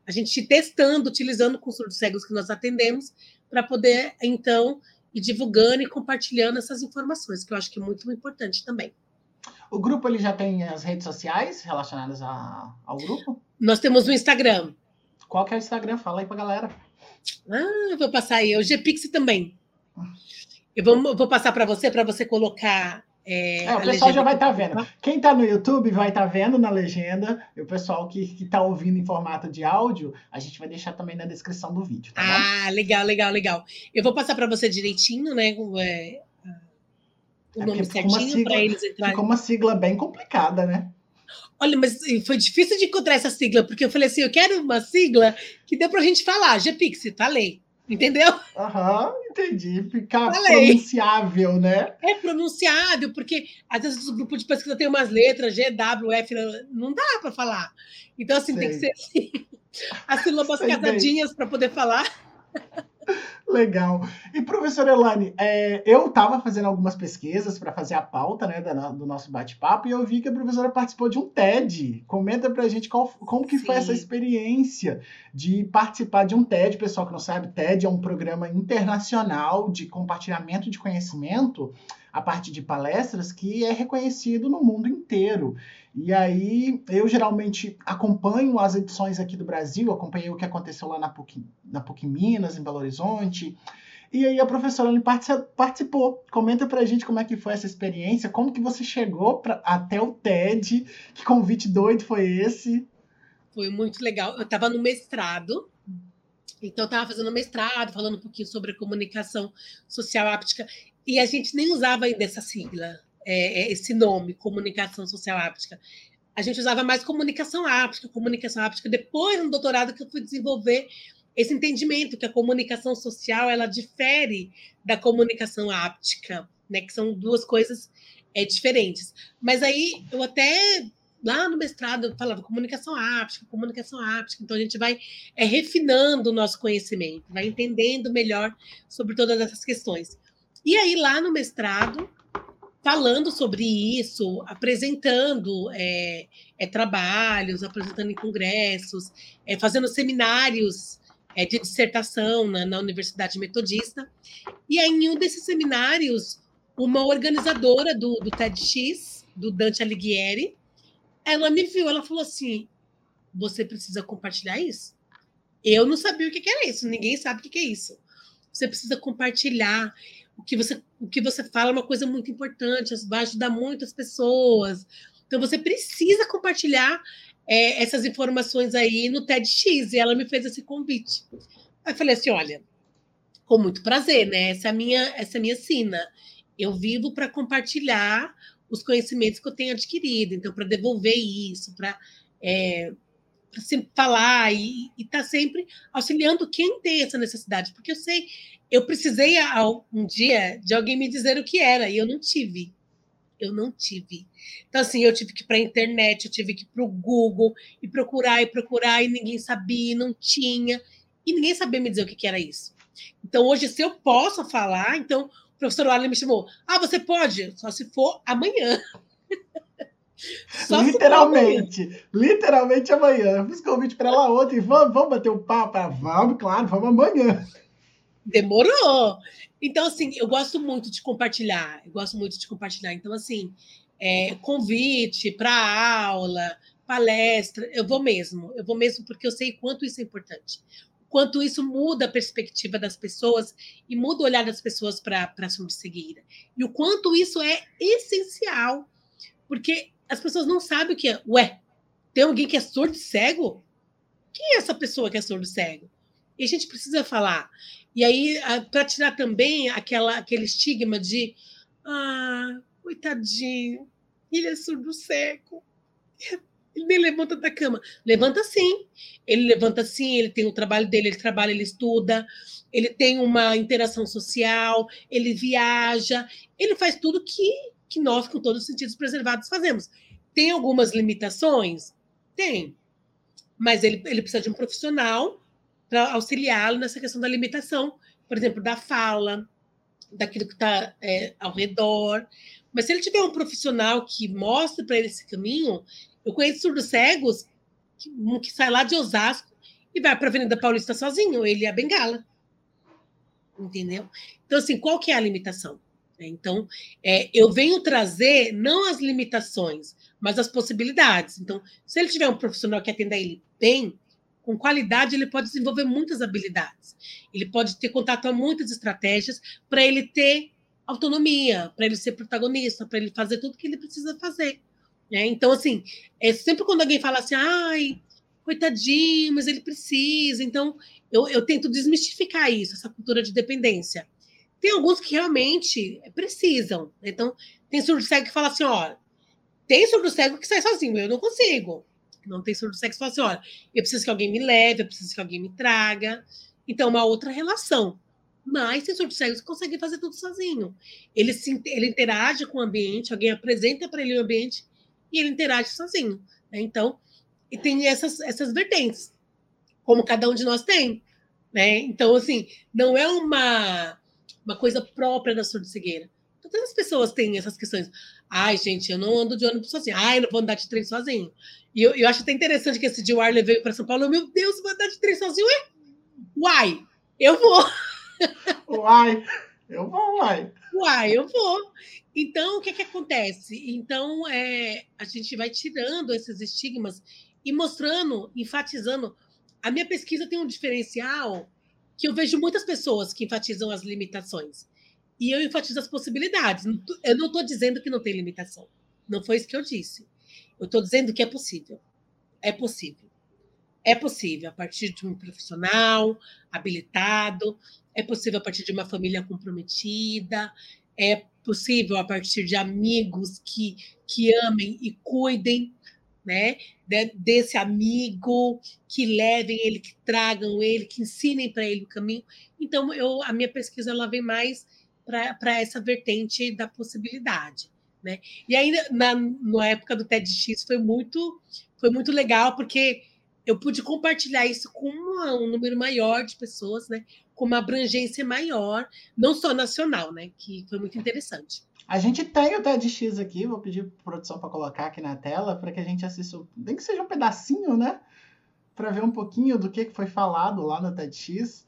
a gente testando, utilizando com surdos cegos que nós atendemos, para poder, então, ir divulgando e compartilhando essas informações, que eu acho que é muito importante também. O grupo ele já tem as redes sociais relacionadas a, ao grupo? Nós temos o Instagram. Qual que é o Instagram? Fala aí pra galera. Ah, eu vou passar aí. O GPix também. Eu vou, vou passar para você, para você colocar. É, é o pessoal já vai estar tá vendo. Quem está no YouTube vai estar tá vendo na legenda. E o pessoal que está ouvindo em formato de áudio, a gente vai deixar também na descrição do vídeo. Tá ah, bom? legal, legal, legal. Eu vou passar para você direitinho, né? É, o é nome certinho para eles entrarem. Ficou uma sigla bem complicada, né? Olha, mas foi difícil de encontrar essa sigla, porque eu falei assim: eu quero uma sigla que dê para a gente falar. GPix, falei. Entendeu? Aham, uhum, entendi. Ficar Falei. pronunciável, né? É pronunciável, porque às vezes o grupo de pesquisa tem umas letras, G, W, F, não dá para falar. Então, assim, Sei. tem que ser assim, as sílabas casadinhas para poder falar. Legal. E, professora Elane, é, eu estava fazendo algumas pesquisas para fazer a pauta né, da, do nosso bate-papo e eu vi que a professora participou de um TED. Comenta para a gente qual, como que Sim. foi essa experiência de participar de um TED. Pessoal que não sabe, TED é um programa internacional de compartilhamento de conhecimento a partir de palestras que é reconhecido no mundo inteiro. E aí, eu geralmente acompanho as edições aqui do Brasil, acompanhei o que aconteceu lá na PUC, na PUC Minas, em Belo Horizonte. E aí a professora participou. Comenta pra gente como é que foi essa experiência, como que você chegou pra, até o TED, que convite doido foi esse? Foi muito legal. Eu estava no mestrado, então eu estava fazendo mestrado, falando um pouquinho sobre a comunicação social áptica, e a gente nem usava ainda essa sigla é, é, esse nome, comunicação social áptica. A gente usava mais comunicação áptica, comunicação áptica. Depois, no doutorado, que eu fui desenvolver esse entendimento que a comunicação social ela difere da comunicação áptica, né? Que são duas coisas é, diferentes. Mas aí eu até lá no mestrado eu falava comunicação áptica, comunicação áptica. Então a gente vai é, refinando o nosso conhecimento, vai entendendo melhor sobre todas essas questões. E aí lá no mestrado falando sobre isso, apresentando é, é, trabalhos, apresentando em congressos, é, fazendo seminários é, de dissertação na, na, Universidade Metodista. E aí, em um desses seminários, uma organizadora do, do TEDx, do Dante Alighieri, ela me viu, ela falou assim: você precisa compartilhar isso? Eu não sabia o que era isso, ninguém sabe o que é isso. Você precisa compartilhar o que você, o que você fala é uma coisa muito importante, vai ajudar muitas pessoas. Então você precisa compartilhar é, essas informações aí no TEDx. E ela me fez esse convite. Aí eu falei assim: olha, com muito prazer, né? Essa é a minha, essa é a minha sina. Eu vivo para compartilhar os conhecimentos que eu tenho adquirido, então, para devolver isso, para é, falar e estar tá sempre auxiliando quem tem essa necessidade, porque eu sei eu precisei um dia de alguém me dizer o que era e eu não tive. Eu não tive. Então, assim, eu tive que ir para a internet, eu tive que ir para o Google e procurar e procurar, e ninguém sabia, não tinha, e ninguém sabia me dizer o que, que era isso. Então, hoje, se eu posso falar, então o professor Waller me chamou. Ah, você pode, só se for amanhã. Só literalmente, literalmente amanhã. Eu fiz convite para ela ontem. Vamos, vamos bater um papo? Ah, vamos, claro, vamos amanhã. Demorou. Então, assim, eu gosto muito de compartilhar. Eu gosto muito de compartilhar. Então, assim, é, convite para aula, palestra, eu vou mesmo. Eu vou mesmo porque eu sei quanto isso é importante. Quanto isso muda a perspectiva das pessoas e muda o olhar das pessoas para a cegueira. E o quanto isso é essencial. Porque as pessoas não sabem o que é. Ué, tem alguém que é surdo cego? Quem é essa pessoa que é surdo cego? E a gente precisa falar. E aí, para tirar também aquela, aquele estigma de ah, coitadinho, ele é surdo seco. Ele nem levanta da cama. Levanta sim. Ele levanta sim, ele tem o trabalho dele, ele trabalha, ele estuda, ele tem uma interação social, ele viaja, ele faz tudo que, que nós, com todos os sentidos preservados, fazemos. Tem algumas limitações? Tem. Mas ele, ele precisa de um profissional para auxiliá-lo nessa questão da limitação, por exemplo, da fala, daquilo que está é, ao redor. Mas se ele tiver um profissional que mostre para ele esse caminho, eu conheço surdos cegos que, que sai lá de Osasco e vai para a Avenida Paulista sozinho, ele é a bengala. Entendeu? Então, assim, qual que é a limitação? Então, é, eu venho trazer não as limitações, mas as possibilidades. Então, se ele tiver um profissional que atenda ele bem, com qualidade, ele pode desenvolver muitas habilidades. Ele pode ter contato a muitas estratégias para ele ter autonomia, para ele ser protagonista, para ele fazer tudo que ele precisa fazer. Né? Então, assim, é sempre quando alguém fala assim, ai, coitadinho, mas ele precisa. Então, eu, eu tento desmistificar isso, essa cultura de dependência. Tem alguns que realmente precisam. Né? Então, tem surdo cego que fala assim: ó, tem surdo cego que sai sozinho, eu não consigo. Não tem surdo cego que fala assim: olha, eu preciso que alguém me leve, eu preciso que alguém me traga. Então, uma outra relação. Mas tem surdo cego que consegue fazer tudo sozinho. Ele, se, ele interage com o ambiente, alguém apresenta para ele o ambiente e ele interage sozinho. Né? Então, e tem essas, essas vertentes, como cada um de nós tem. Né? Então, assim, não é uma, uma coisa própria da surdo-cegueira. Todas as pessoas têm essas questões. Ai, gente, eu não ando de ônibus sozinho. Ai, não vou andar de trem sozinho. E eu, eu acho até interessante que esse dia o Arley veio para São Paulo. Meu Deus, vou andar de trem sozinho? É? Uai, eu vou. Uai, eu vou, uai. Uai, eu vou. Então, o que, que acontece? Então, é, a gente vai tirando esses estigmas e mostrando, enfatizando. A minha pesquisa tem um diferencial que eu vejo muitas pessoas que enfatizam as limitações. E eu enfatizo as possibilidades. Eu não estou dizendo que não tem limitação. Não foi isso que eu disse. Eu estou dizendo que é possível. É possível. É possível a partir de um profissional habilitado, é possível a partir de uma família comprometida, é possível a partir de amigos que, que amem e cuidem né, desse amigo, que levem ele, que tragam ele, que ensinem para ele o caminho. Então, eu, a minha pesquisa ela vem mais para essa vertente da possibilidade. Né? E ainda na, na época do TEDx foi muito, foi muito legal, porque eu pude compartilhar isso com uma, um número maior de pessoas, né? com uma abrangência maior, não só nacional, né? que foi muito interessante. A gente tem o TEDx aqui, vou pedir para produção para colocar aqui na tela, para que a gente assista, nem que seja um pedacinho, né? Para ver um pouquinho do que foi falado lá no TEDx.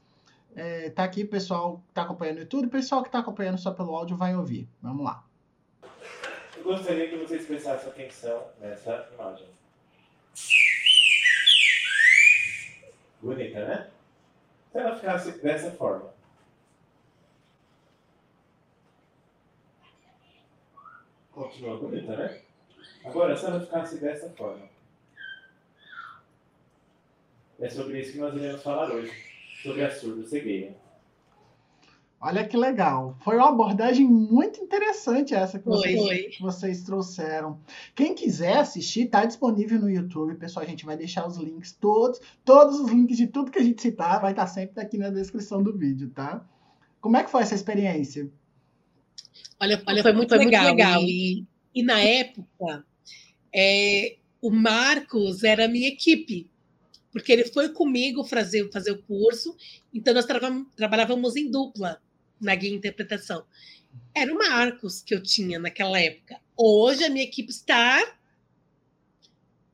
É, tá aqui, pessoal que está acompanhando no YouTube, pessoal que está acompanhando só pelo áudio vai ouvir. Vamos lá. Eu gostaria que vocês prestassem atenção nessa imagem. Bonita, né? Se ela ficasse dessa forma. Continua bonita, né? Agora, se ela ficasse dessa forma. É sobre isso que nós iremos falar hoje. Sobre a surdo-cegueira. Olha que legal. Foi uma abordagem muito interessante essa que vocês, que vocês trouxeram. Quem quiser assistir, está disponível no YouTube. Pessoal, a gente vai deixar os links todos, todos os links de tudo que a gente citar, vai estar tá sempre aqui na descrição do vídeo, tá? Como é que foi essa experiência? Olha, olha foi muito, foi legal. Muito legal. E, e, na época, é, o Marcos era a minha equipe, porque ele foi comigo fazer, fazer o curso, então nós trabalhávamos em dupla na guia interpretação. Era o Marcos que eu tinha naquela época. Hoje a minha equipe está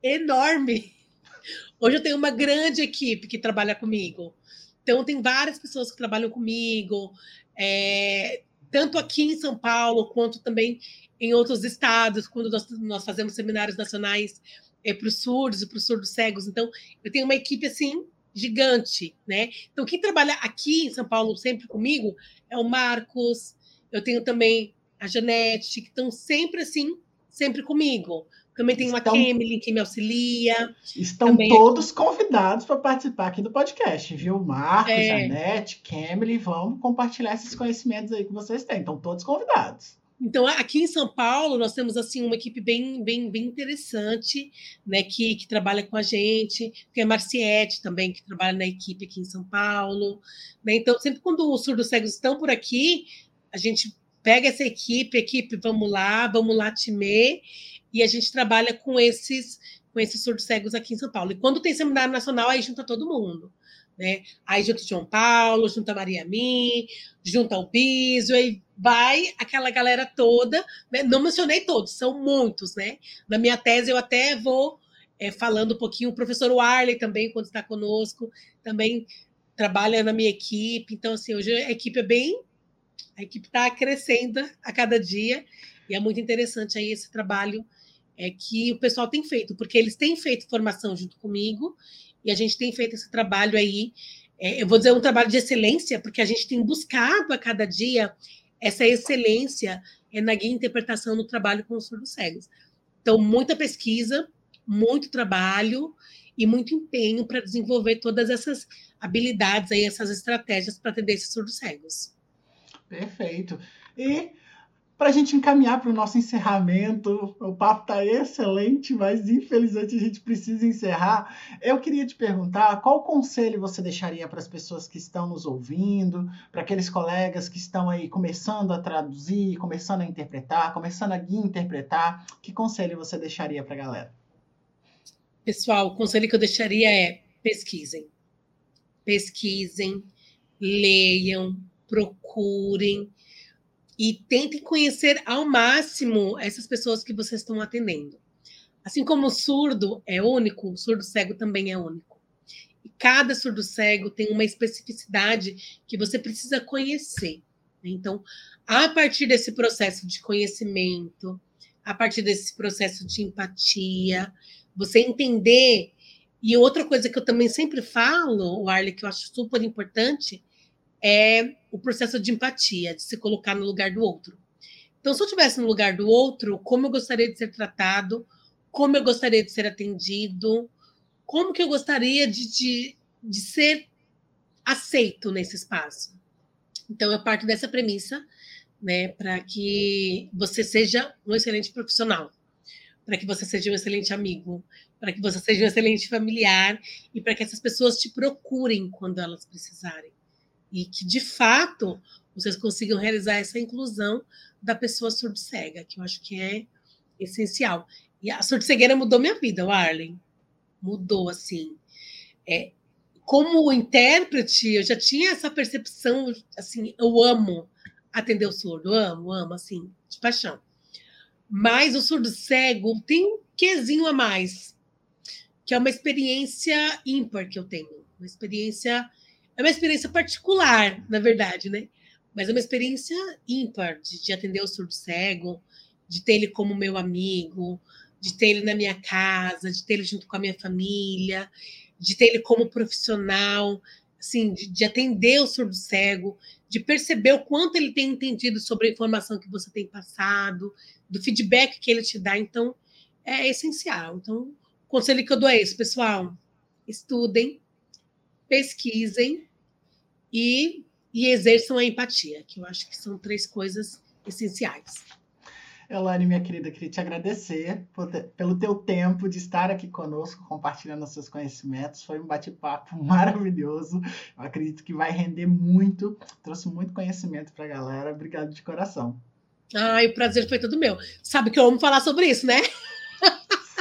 enorme. Hoje eu tenho uma grande equipe que trabalha comigo. Então, tem várias pessoas que trabalham comigo. É, tanto aqui em São Paulo, quanto também em outros estados, quando nós, nós fazemos seminários nacionais é, para os surdos e para os surdos cegos. Então, eu tenho uma equipe assim gigante, né? Então, quem trabalha aqui em São Paulo sempre comigo é o Marcos, eu tenho também a Janete, que estão sempre assim, sempre comigo. Também tem uma estão, Kemily que me auxilia. Estão também... todos convidados para participar aqui do podcast, viu? Marcos, é... Janete, Kemily, vamos compartilhar esses conhecimentos aí que vocês têm. Estão todos convidados. Então, aqui em São Paulo, nós temos assim uma equipe bem, bem, bem interessante, né, que, que trabalha com a gente. Tem a Marciete também, que trabalha na equipe aqui em São Paulo. Né? Então, sempre quando os surdos cegos estão por aqui, a gente pega essa equipe, equipe, vamos lá, vamos lá, time, e a gente trabalha com esses, com esses surdos cegos aqui em São Paulo. E quando tem seminário nacional, aí junta todo mundo. Né? Aí junta o João Paulo, junta a Maria Mi, junta o Biso, aí vai aquela galera toda. Né? Não mencionei todos, são muitos, né? Na minha tese eu até vou é, falando um pouquinho, o professor Warley também, quando está conosco, também trabalha na minha equipe. Então, assim, hoje a equipe é bem. A equipe está crescendo a cada dia, e é muito interessante aí esse trabalho é, que o pessoal tem feito, porque eles têm feito formação junto comigo, e a gente tem feito esse trabalho aí, é, eu vou dizer um trabalho de excelência, porque a gente tem buscado a cada dia essa excelência é, na guia interpretação no trabalho com os surdos cegos. Então, muita pesquisa, muito trabalho e muito empenho para desenvolver todas essas habilidades aí, essas estratégias para atender esses surdos cegos. Perfeito. E para a gente encaminhar para o nosso encerramento. O papo está excelente, mas infelizmente a gente precisa encerrar. Eu queria te perguntar qual conselho você deixaria para as pessoas que estão nos ouvindo, para aqueles colegas que estão aí começando a traduzir, começando a interpretar, começando a interpretar. Que conselho você deixaria para a galera? Pessoal, o conselho que eu deixaria é pesquisem. Pesquisem, leiam, procurem e tentem conhecer ao máximo essas pessoas que vocês estão atendendo. Assim como o surdo é único, o surdo cego também é único. E cada surdo cego tem uma especificidade que você precisa conhecer. Então, a partir desse processo de conhecimento, a partir desse processo de empatia, você entender. E outra coisa que eu também sempre falo, o Arley, que eu acho super importante, é o processo de empatia, de se colocar no lugar do outro. Então, se eu estivesse no lugar do outro, como eu gostaria de ser tratado, como eu gostaria de ser atendido, como que eu gostaria de, de, de ser aceito nesse espaço. Então, eu parto dessa premissa, né, para que você seja um excelente profissional, para que você seja um excelente amigo, para que você seja um excelente familiar e para que essas pessoas te procurem quando elas precisarem e que, de fato, vocês consigam realizar essa inclusão da pessoa surdo-cega, que eu acho que é essencial. E a surdo-cegueira mudou minha vida, o Arlen. Mudou, assim. É, como intérprete, eu já tinha essa percepção, assim, eu amo atender o surdo, amo, amo, assim, de paixão. Mas o surdo cego tem um quesinho a mais, que é uma experiência ímpar que eu tenho, uma experiência é uma experiência particular, na verdade, né? Mas é uma experiência ímpar de, de atender o surdo cego, de ter ele como meu amigo, de ter ele na minha casa, de ter ele junto com a minha família, de ter ele como profissional, assim, de, de, atender o surdo cego, de perceber o quanto ele tem entendido sobre a informação que você tem passado, do feedback que ele te dá. Então, é essencial. Então, o conselho que eu dou é esse, pessoal: estudem, pesquisem e, e exerçam a empatia, que eu acho que são três coisas essenciais. Elaine, minha querida, queria te agradecer pelo teu tempo de estar aqui conosco, compartilhando os seus conhecimentos. Foi um bate-papo maravilhoso. Eu acredito que vai render muito. Trouxe muito conhecimento para a galera. Obrigado de coração. Ai, o prazer foi todo meu. Sabe que eu amo falar sobre isso, né?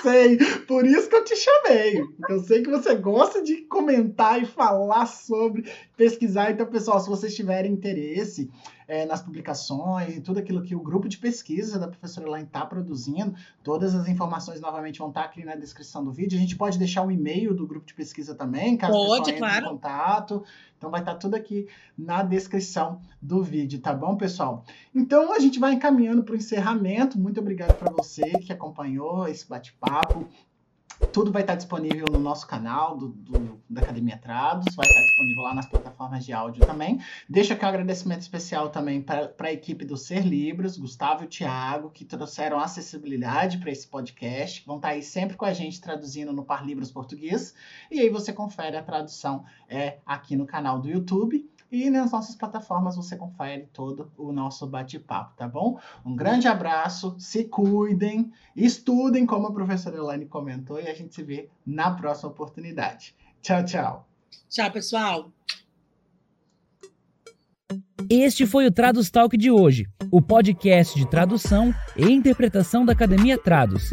Sei. Por isso que eu te chamei. Eu sei que você gosta de comentar e falar sobre, pesquisar. Então, pessoal, se vocês tiverem interesse, é, nas publicações e tudo aquilo que o grupo de pesquisa da professora Elaine está produzindo. Todas as informações novamente vão estar tá aqui na descrição do vídeo. A gente pode deixar o e-mail do grupo de pesquisa também, caso pode, o claro. em contato. Então vai estar tá tudo aqui na descrição do vídeo, tá bom, pessoal? Então a gente vai encaminhando para o encerramento. Muito obrigado para você que acompanhou esse bate-papo. Tudo vai estar disponível no nosso canal do, do, da Academia Trados, vai estar disponível lá nas plataformas de áudio também. Deixo aqui um agradecimento especial também para a equipe do Ser Libros, Gustavo e Thiago, que trouxeram acessibilidade para esse podcast. Vão estar aí sempre com a gente traduzindo no Par Libros Português. E aí você confere a tradução é, aqui no canal do YouTube. E nas nossas plataformas você confere todo o nosso bate-papo, tá bom? Um grande abraço, se cuidem, estudem, como a professora Elaine comentou, e a gente se vê na próxima oportunidade. Tchau, tchau. Tchau, pessoal. Este foi o Tradus Talk de hoje, o podcast de tradução e interpretação da Academia Trados.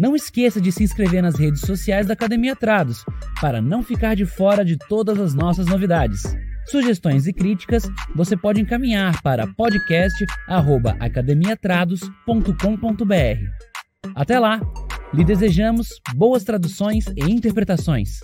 Não esqueça de se inscrever nas redes sociais da Academia Trados, para não ficar de fora de todas as nossas novidades. Sugestões e críticas você pode encaminhar para podcast@academiatrados.com.br. Até lá, lhe desejamos boas traduções e interpretações.